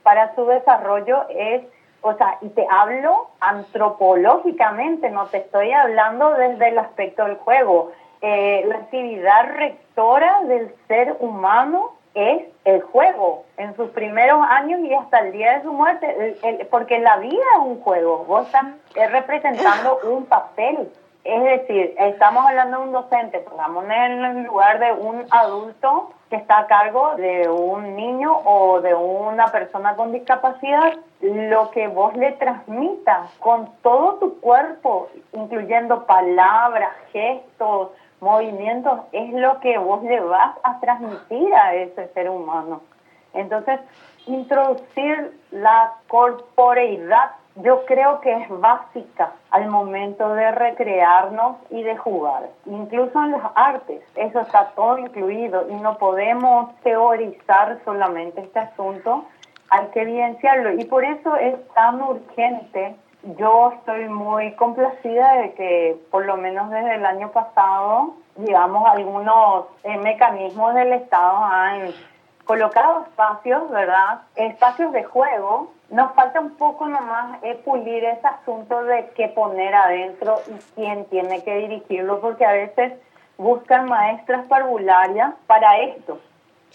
para su desarrollo es, o sea, y te hablo antropológicamente, no te estoy hablando desde el aspecto del juego. Eh, la actividad rectora del ser humano es el juego en sus primeros años y hasta el día de su muerte, el- porque la vida es un juego, vos estás eh, representando un papel. Es decir, estamos hablando de un docente, pongámonos en el lugar de un adulto que está a cargo de un niño o de una persona con discapacidad, lo que vos le transmitas con todo tu cuerpo, incluyendo palabras, gestos, movimientos, es lo que vos le vas a transmitir a ese ser humano. Entonces, introducir la corporeidad yo creo que es básica al momento de recrearnos y de jugar. Incluso en las artes, eso está todo incluido y no podemos teorizar solamente este asunto, hay que evidenciarlo y por eso es tan urgente. Yo estoy muy complacida de que por lo menos desde el año pasado, digamos, algunos eh, mecanismos del Estado han colocado espacios, ¿verdad? Espacios de juego. Nos falta un poco nomás eh, pulir ese asunto de qué poner adentro y quién tiene que dirigirlo, porque a veces buscan maestras parvularias para esto.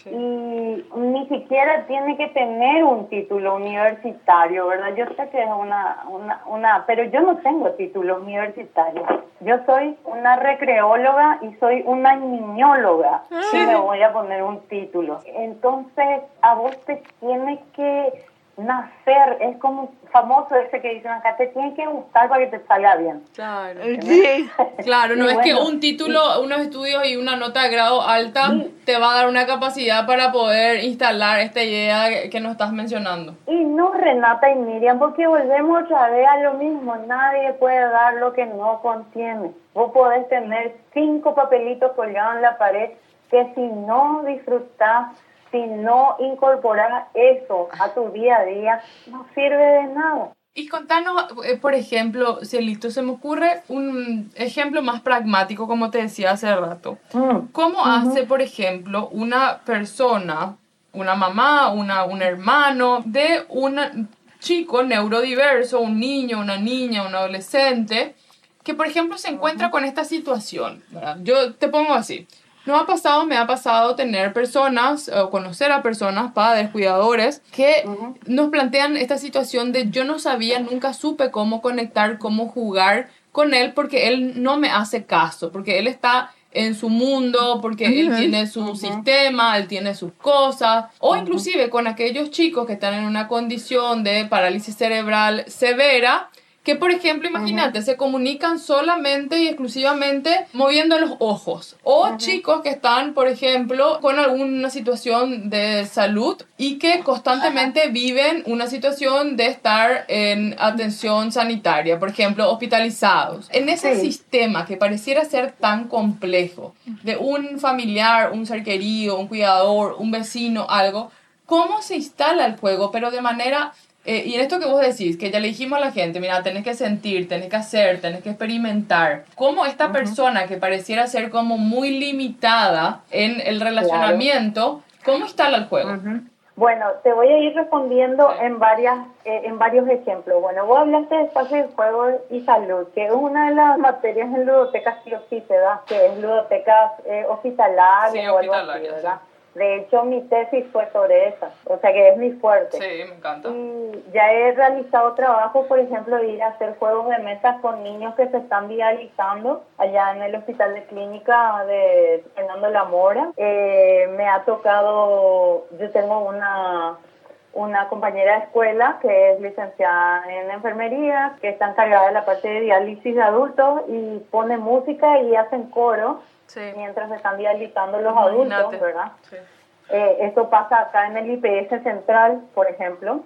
Y ni siquiera tiene que tener un título universitario, ¿verdad? Yo sé que es una, una, una, pero yo no tengo título universitario. Yo soy una recreóloga y soy una niñóloga. Si me voy a poner un título. Entonces, a vos te tiene que nacer, es como famoso ese que dicen acá, te tiene que gustar para que te salga bien. Claro. Sí. Claro, no Y es que un título, unos estudios y una nota de grado alta te va a dar una capacidad para poder instalar esta idea que- que nos estás mencionando. Y no Renata y Miriam, porque volvemos otra vez a lo mismo. Nadie puede dar lo que no contiene. Vos podés tener cinco papelitos colgados en la pared que si no disfrutás, si no incorporás eso a tu día a día, no sirve de nada. Y contanos, eh, por ejemplo, Cielito, se me ocurre un ejemplo más pragmático, como te decía hace rato. Mm. ¿Cómo hace, por ejemplo, una persona, una mamá, una, un hermano de un chico neurodiverso, un niño, una niña, un adolescente, que, por ejemplo, se encuentra con esta situación? ¿verdad? Yo te pongo así. No ha pasado, me ha pasado tener personas o conocer a personas, padres, cuidadores, que nos plantean esta situación de yo no sabía, nunca supe cómo conectar, cómo jugar con él porque él no me hace caso, porque él está en su mundo, porque él tiene su sistema, él tiene sus cosas, o inclusive con aquellos chicos que están en una condición de parálisis cerebral severa, que por ejemplo, imagínate, se comunican solamente y exclusivamente moviendo los ojos. O chicos que están, por ejemplo, con alguna situación de salud y que constantemente viven una situación de estar en atención sanitaria, por ejemplo, hospitalizados. En ese Sí. sistema que pareciera ser tan complejo, de un familiar, un ser querido, un cuidador, un vecino, algo, ¿cómo se instala el juego? Pero de manera eh, y en esto que vos decís, que ya le dijimos a la gente, mira, tenés que sentir, tenés que hacer, tenés que experimentar, cómo esta persona que pareciera ser como muy limitada en el relacionamiento, ¿cómo instala el juego? Bueno, te voy a ir respondiendo en varias eh, en varios ejemplos. Bueno, vos hablaste de espacio de juego y salud, que es una de las materias en ludotecas sí o sí se da, que es ludotecas eh, hospitalarias Sí, o algo así, hospitalarias, ¿verdad? De hecho, mi tesis fue sobre esa, o sea que es mi fuerte. Sí, me encanta. Y ya he realizado trabajo, por ejemplo, de ir a hacer juegos de mesas con niños que se están viralizando allá en el Hospital de Clínica de Fernando La Mora. Eh, me ha tocado, yo tengo una una compañera de escuela que es licenciada en enfermería, que está encargada de la parte de diálisis de adultos y pone música y hacen coro Sí. mientras se están dializando los adultos. ¿verdad? Sí. Eh, esto pasa acá en el IPS central, por ejemplo.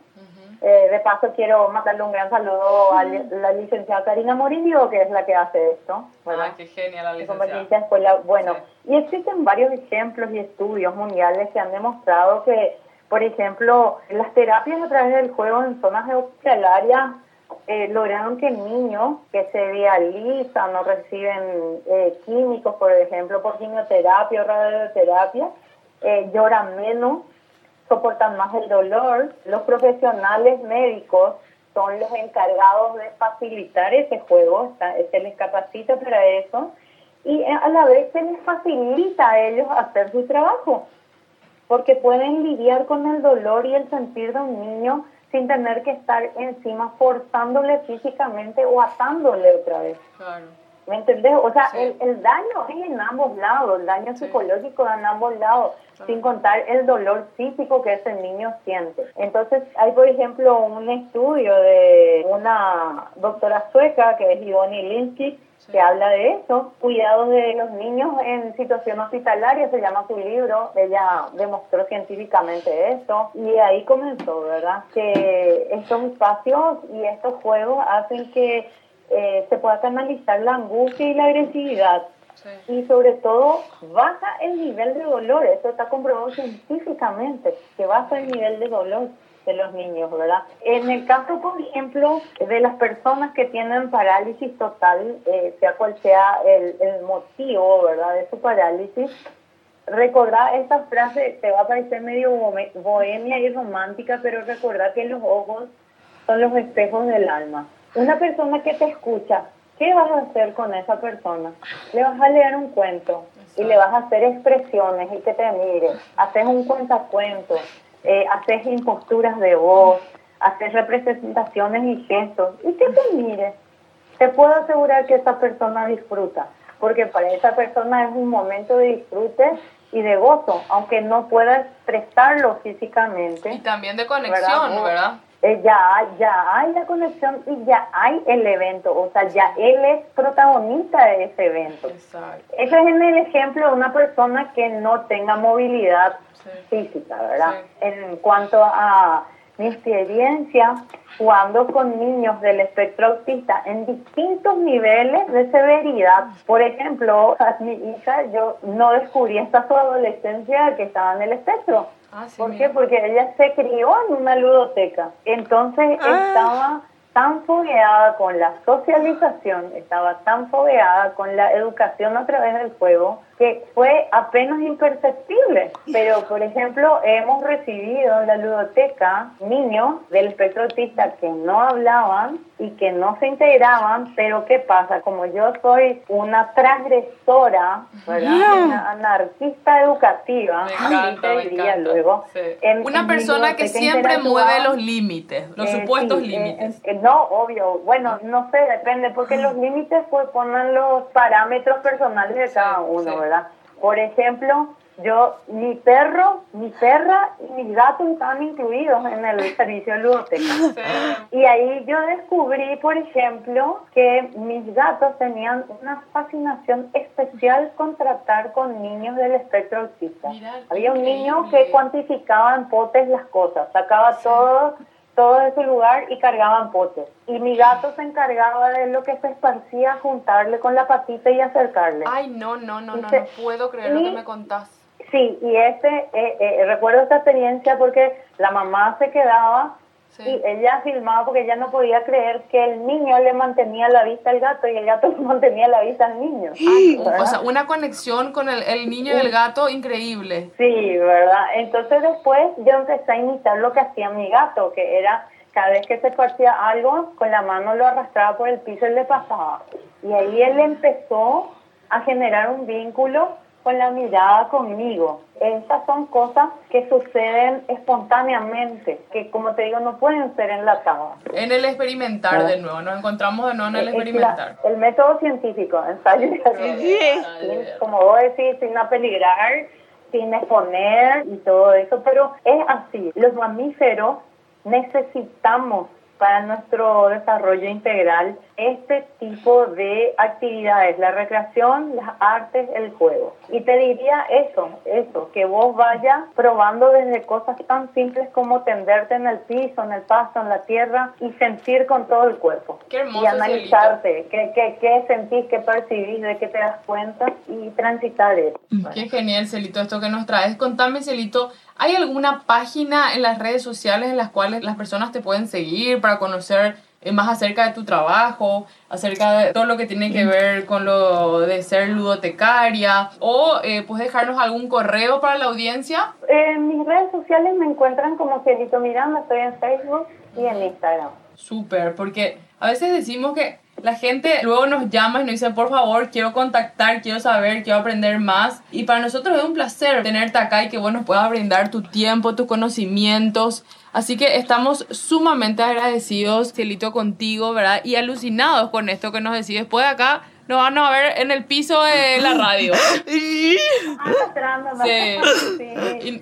Eh, de paso quiero mandarle un gran saludo a la licenciada Karina Morillo, que es la que hace esto. ¿verdad? Ay, qué genial la licenciada. de escuela. Bueno, Sí. y existen varios ejemplos y estudios mundiales que han demostrado que, por ejemplo, las terapias a través del juego en zonas hospitalarias eh, lograron que niños que se dializan o reciben eh, químicos, por ejemplo, por quimioterapia o radioterapia, eh, lloran menos, soportan más el dolor. Los profesionales médicos son los encargados de facilitar ese juego, se les capacita para eso y a la vez se les facilita a ellos hacer su trabajo, porque pueden lidiar con el dolor y el sentir de un niño sin tener que estar encima forzándole físicamente o atándole otra vez. Claro. ¿Me entendés? O sea, Sí. el, el daño es en ambos lados, el daño Sí. psicológico en ambos lados, sin contar el dolor físico que ese niño siente. Entonces, hay, por ejemplo, un estudio de una doctora sueca, que es Ivoni Linsky, que habla de eso, cuidados de los niños en situación hospitalaria, se llama su libro, ella demostró científicamente eso, y ahí comenzó, ¿verdad? Que estos espacios y estos juegos hacen que eh, se pueda canalizar la angustia y la agresividad Sí. y sobre todo baja el nivel de dolor, eso está comprobado científicamente, que baja el nivel de dolor de los niños, ¿verdad? En el caso, por ejemplo, de las personas que tienen parálisis total, eh, sea cual sea el, el motivo, ¿verdad?, de su parálisis, recordar esta frase, te va a parecer medio bohe- bohemia y romántica, pero recordar que los ojos son los espejos del alma. Una persona que te escucha, ¿qué vas a hacer con esa persona? Le vas a leer un cuento y le vas a hacer expresiones y que te mire. Haces un cuentacuento, eh, haces imposturas de voz, haces representaciones y gestos y que te mire. Te puedo asegurar que esa persona disfruta, porque para esa persona es un momento de disfrute y de gozo, aunque no pueda expresarlo físicamente. Y también de conexión, ¿verdad? ¿verdad? Eh, ya, ya hay la conexión y ya hay el evento, o sea, ya él es protagonista de ese evento. Exacto. Ese es en el ejemplo de una persona que no tenga movilidad Sí. física, ¿verdad? Sí. En cuanto a mi experiencia jugando con niños del espectro autista en distintos niveles de severidad. Por ejemplo, a mi hija yo no descubrí hasta su adolescencia que estaba en el espectro. Ah, sí, ¿Por mira. qué? Porque ella se crió en una ludoteca. Entonces Ah. estaba tan fogueada con la socialización, estaba tan fogueada con la educación a través del juego, que fue apenas imperceptible. Pero, por ejemplo, hemos recibido en la ludoteca niños del espectro autista que no hablaban y que no se integraban, pero ¿qué pasa? Como yo soy una transgresora, ¿verdad? Una anarquista educativa, Me así encanta, te me diría encanta. luego. Sí. En- Una en persona que siempre mueve los límites, los eh, supuestos sí, eh, límites. eh, no, obvio. Bueno, no sé, depende, porque los límites pues ponen los parámetros personales de cada uno, sí. ¿verdad? Por ejemplo, yo, mi perro, mi perra y mis gatos estaban incluidos en el servicio de ludoteca. Y ahí yo descubrí, por ejemplo, que mis gatos tenían una fascinación especial con tratar con niños del espectro autista. Había un niño que cuantificaba en potes las cosas, sacaba todo, todo de su lugar y cargaba en potes. Y mi gato se encargaba de lo que se esparcía, juntarle con la patita y acercarle. Ay, no, no, no, no, Dice, no puedo creer lo que y- me contás. Sí, y este, eh, eh, recuerdo esta experiencia porque la mamá se quedaba Sí. y ella filmaba porque ella no podía creer que el niño le mantenía la vista al gato y el gato le mantenía la vista al niño. ¿verdad? O sea, una conexión con el, el niño y el gato increíble. Sí, ¿verdad? Entonces después yo empecé a imitar lo que hacía mi gato, que era cada vez que se partía algo, con la mano lo arrastraba por el piso y le pasaba. Y ahí él empezó a generar un vínculo con la mirada conmigo. Estas son cosas que suceden espontáneamente, que como te digo, no pueden ser enlatadas. En el experimentar de nuevo, nos encontramos de nuevo en el la- experimentar. el método científico, ensayo y error. Sí. Como vos decís, sin apeligrar, sin exponer y todo eso, pero es así. Los mamíferos necesitamos para nuestro desarrollo integral este tipo de actividades, la recreación, las artes, el juego. Y te diría eso, eso, que vos vayas probando desde cosas tan simples como tenderte en el piso, en el pasto, en la tierra y sentir con todo el cuerpo. Qué hermoso, y analizarte, qué, qué, qué sentís, qué percibís, de qué te das cuenta y transitar eso. Qué genial, Celito, esto que nos traes. Contame, Celito, ¿hay alguna página en las redes sociales en las cuales las personas te pueden seguir para conocer más acerca de tu trabajo, acerca de todo lo que tiene que ver con lo de ser ludotecaria? ¿O eh, puedes dejarnos algún correo para la audiencia? En mis redes sociales me encuentran como Celito Miranda, estoy en Facebook y en Instagram. Súper, porque a veces decimos que la gente luego nos llama y nos dice, por favor, quiero contactar, quiero saber, quiero aprender más. Y para nosotros es un placer tenerte acá y que vos nos puedas brindar tu tiempo, tus conocimientos. Así que estamos sumamente agradecidos, Cielito, contigo, ¿verdad? Y alucinados con esto que nos decís. Después de acá nos van a ver en el piso de la radio. Arrastrándonos. Sí. Sí,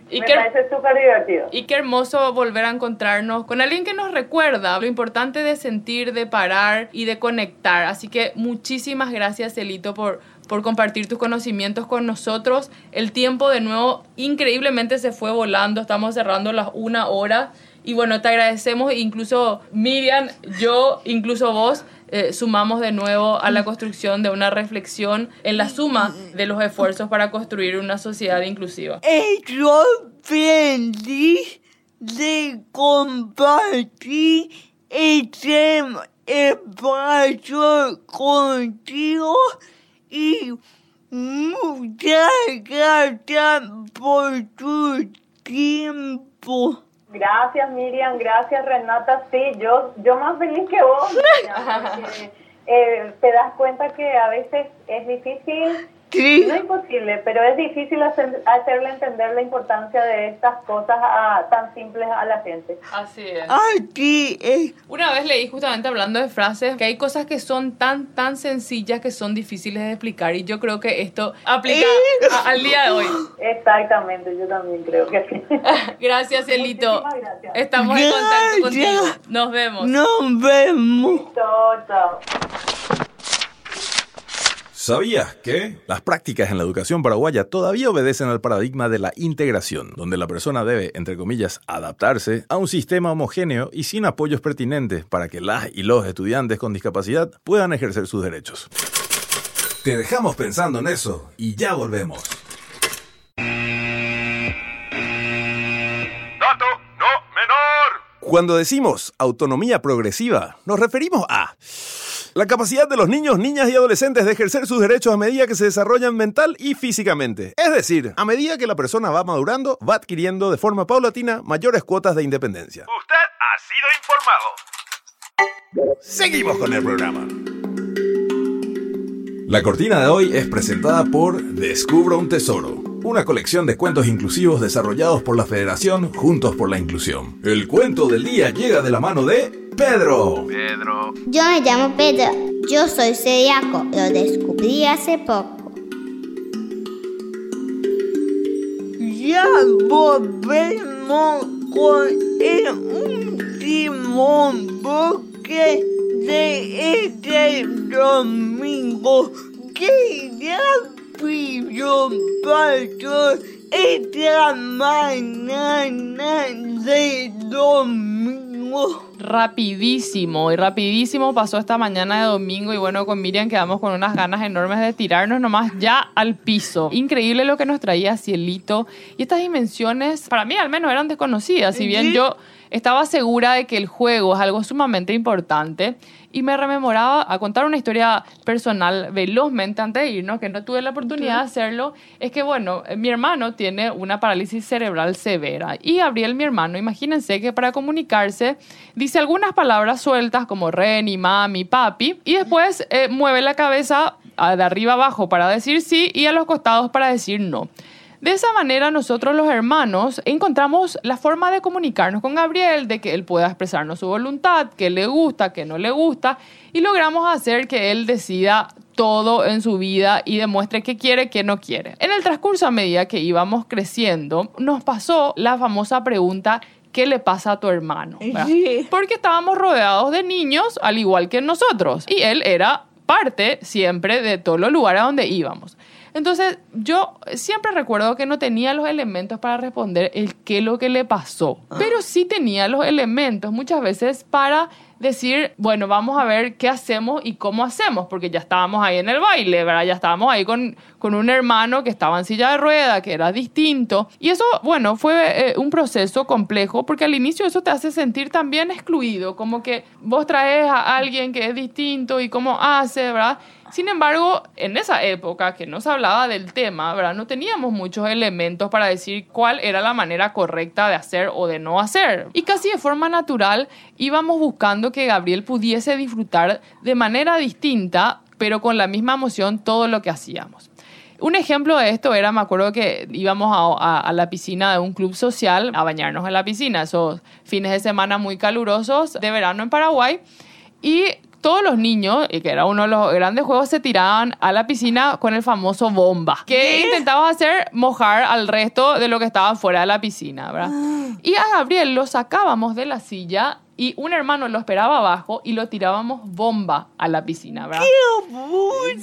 Y- y me qué- parece súper divertido. Y qué hermoso volver a encontrarnos con alguien que nos recuerda lo importante de sentir, de parar y de conectar. Así que muchísimas gracias, Celito, por, por compartir tus conocimientos con nosotros. El tiempo de nuevo increíblemente se fue volando. Estamos cerrando las una hora. Y bueno, te agradecemos, incluso Miriam, yo, incluso vos, eh, sumamos de nuevo a la construcción de una reflexión en la suma de los esfuerzos para construir una sociedad inclusiva. De compartir este espacio contigo y muchas gracias por tu tiempo. Gracias Miriam, gracias Renata. Sí, yo, yo más feliz que vos, Miriam, porque eh, te das cuenta que a veces es difícil, Sí. no imposible, pero es difícil hacer- hacerle entender la importancia de estas cosas a- tan simples a la gente. Así es. Aquí es Una vez leí justamente hablando de frases que hay cosas que son tan, tan sencillas que son difíciles de explicar y yo creo que esto aplica a- al día de hoy. Exactamente, yo también creo que sí. Gracias, Elito. Muchísimas gracias. Estamos en contacto Gracias. contigo. Nos vemos. nos vemos. Chao, chao. ¿Sabías que? Las prácticas en la educación paraguaya todavía obedecen al paradigma de la integración, donde la persona debe, entre comillas, adaptarse a un sistema homogéneo y sin apoyos pertinentes para que las y los estudiantes con discapacidad puedan ejercer sus derechos. Te dejamos pensando en eso y ya volvemos. Dato no menor. Cuando decimos autonomía progresiva, nos referimos a la capacidad de los niños, niñas y adolescentes de ejercer sus derechos a medida que se desarrollan mental y físicamente. Es decir, a medida que la persona va madurando, va adquiriendo de forma paulatina mayores cuotas de independencia. Usted ha sido informado. Seguimos con el programa. La cortina de hoy es presentada por Descubro un Tesoro, una colección de cuentos inclusivos desarrollados por la Federación Juntos por la Inclusión. El cuento del día llega de la mano de Pedro. Pedro. Yo me llamo Pedro, yo soy celíaco, lo descubrí hace poco. Ya volvemos con el último bloque de este domingo que ya pidió paso esta mañana de domingo. Rapidísimo, y rapidísimo pasó esta mañana de domingo y bueno, con Miriam quedamos con unas ganas enormes de tirarnos nomás ya al piso. Increíble lo que nos traía Cielito y estas dimensiones para mí al menos eran desconocidas, si bien Sí. Estaba segura de que el juego es algo sumamente importante y me rememoraba a contar una historia personal velozmente antes de irnos, que no tuve la oportunidad de hacerlo, es que bueno, eh, mi hermano tiene una parálisis cerebral severa y Gabriel, mi hermano, imagínense que para comunicarse dice algunas palabras sueltas como Reni, mami, papi y después eh, mueve la cabeza de arriba abajo para decir sí y a los costados para decir no. De esa manera nosotros los hermanos encontramos la forma de comunicarnos con Gabriel, de que él pueda expresarnos su voluntad, que le gusta, que no le gusta, y logramos hacer que él decida todo en su vida y demuestre qué quiere, qué no quiere. En el transcurso a medida que íbamos creciendo, nos pasó la famosa pregunta, ¿qué le pasa a tu hermano? Porque estábamos rodeados de niños al igual que nosotros y él era parte siempre de todos los lugares a donde íbamos. Entonces, yo siempre recuerdo que no tenía los elementos para responder el qué es lo que le pasó, pero sí tenía los elementos muchas veces para decir, bueno, vamos a ver qué hacemos y cómo hacemos, porque ya estábamos ahí en el baile, ¿verdad? Ya estábamos ahí con, con un hermano que estaba en silla de rueda, que era distinto. Y eso, bueno, fue eh, un proceso complejo, porque al inicio eso te hace sentir también excluido, como que vos traes a alguien que es distinto y cómo hace, ¿verdad? Sin embargo, en esa época que no se hablaba del tema, ¿verdad? No teníamos muchos elementos para decir cuál era la manera correcta de hacer o de no hacer. Y casi de forma natural íbamos buscando que Gabriel pudiese disfrutar de manera distinta, pero con la misma emoción todo lo que hacíamos. Un ejemplo de esto era, me acuerdo que íbamos a, a- a la piscina de un club social a bañarnos en la piscina, esos fines de semana muy calurosos de verano en Paraguay. Y todos los niños, y que era uno de los grandes juegos, se tiraban a la piscina con el famoso bomba, que intentaba hacer mojar al resto de lo que estaba fuera de la piscina, ¿verdad? Y a Gabriel lo sacábamos de la silla y un hermano lo esperaba abajo y lo tirábamos bomba a la piscina, ¿verdad?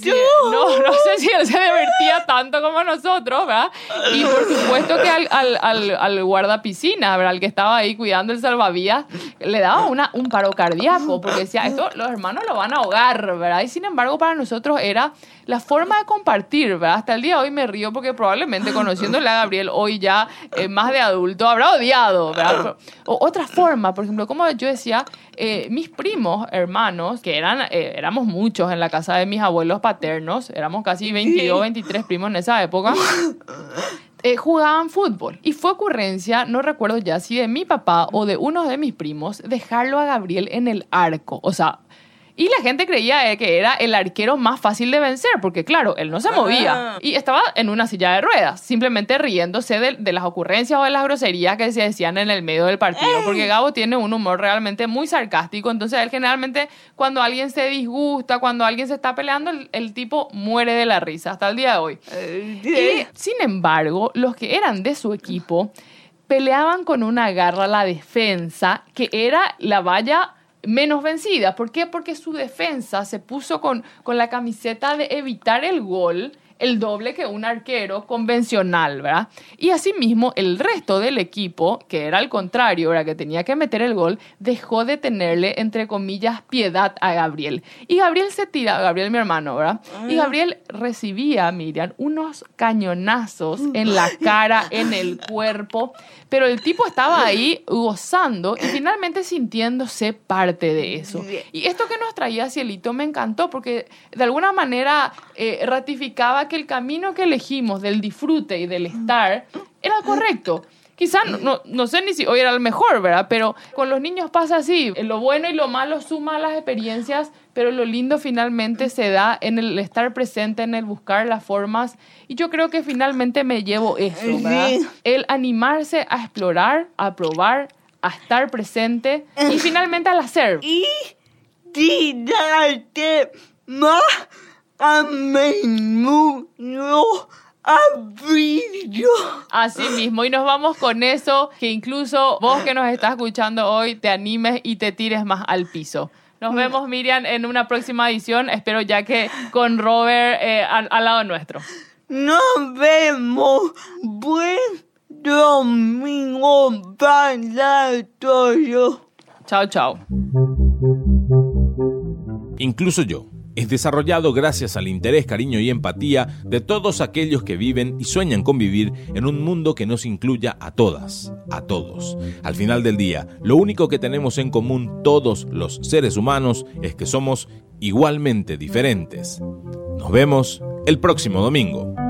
Sí, no, no sé si él se divertía tanto como nosotros, ¿verdad? Y por supuesto que al, al, al, al guardapiscina, ¿verdad? Al que estaba ahí cuidando el salvavidas, le daba una, un paro cardíaco, porque decía, esto los hermanos lo van a ahogar, ¿verdad? Y sin embargo, para nosotros era la forma de compartir, ¿verdad? Hasta el día de hoy me río porque probablemente conociéndole a Gabriel hoy ya eh, más de adulto habrá odiado, ¿verdad? O otra forma, por ejemplo, como yo decía, eh, mis primos, hermanos, que eran, eh, éramos muchos en la casa de mis abuelos paternos, éramos casi 22, 23 primos en esa época. eh, jugaban fútbol. Y fue ocurrencia, no recuerdo ya si de mi papá o de uno de mis primos, dejarlo a Gabriel en el arco. O sea, y la gente creía eh, que era el arquero más fácil de vencer, porque claro, él no se movía. Y estaba en una silla de ruedas, simplemente riéndose de, de las ocurrencias o de las groserías que se decían en el medio del partido. Porque Gabo tiene un humor realmente muy sarcástico, entonces él generalmente cuando alguien se disgusta, cuando alguien se está peleando, el, el tipo muere de la risa hasta el día de hoy. Y, sin embargo, los que eran de su equipo peleaban con una garra a la defensa, que era la valla menos vencida. ¿Por qué? Porque su defensa se puso con, con la camiseta de evitar el gol, el doble que un arquero convencional, ¿verdad? Y asimismo, el resto del equipo, que era al contrario, ¿verdad? Que tenía que meter el gol, dejó de tenerle, entre comillas, piedad a Gabriel. Y Gabriel se tira, Gabriel mi hermano, ¿verdad? Y Gabriel recibía, Miriam, unos cañonazos en la cara, en el cuerpo, pero el tipo estaba ahí gozando y finalmente sintiéndose parte de eso. Y esto que nos traía Cielito me encantó porque de alguna manera eh, ratificaba que el camino que elegimos del disfrute y del estar era correcto. Quizá no, no, sé ni si hoy era el mejor, ¿verdad? Pero con los niños pasa así. Lo bueno y lo malo suma las experiencias, pero lo lindo finalmente se da en el estar presente, en el buscar las formas. Y yo creo que finalmente me llevo eso, ¿verdad? El animarse a explorar, a probar, a estar presente y finalmente al hacer. y tirarte más a menudo brillo. Así mismo, y nos vamos con eso, que incluso vos que nos estás escuchando hoy te animes y te tires más al piso. Nos vemos, Miriam, en una próxima edición. Espero ya que con Robert eh, al, al lado nuestro. Nos vemos. Buen domingo para todos. Chao, chao. Incluso yo. Es desarrollado gracias al interés, cariño y empatía de todos aquellos que viven y sueñan con vivir en un mundo que nos incluya a todas, a todos. Al final del día, lo único que tenemos en común todos los seres humanos es que somos igualmente diferentes. Nos vemos el próximo domingo.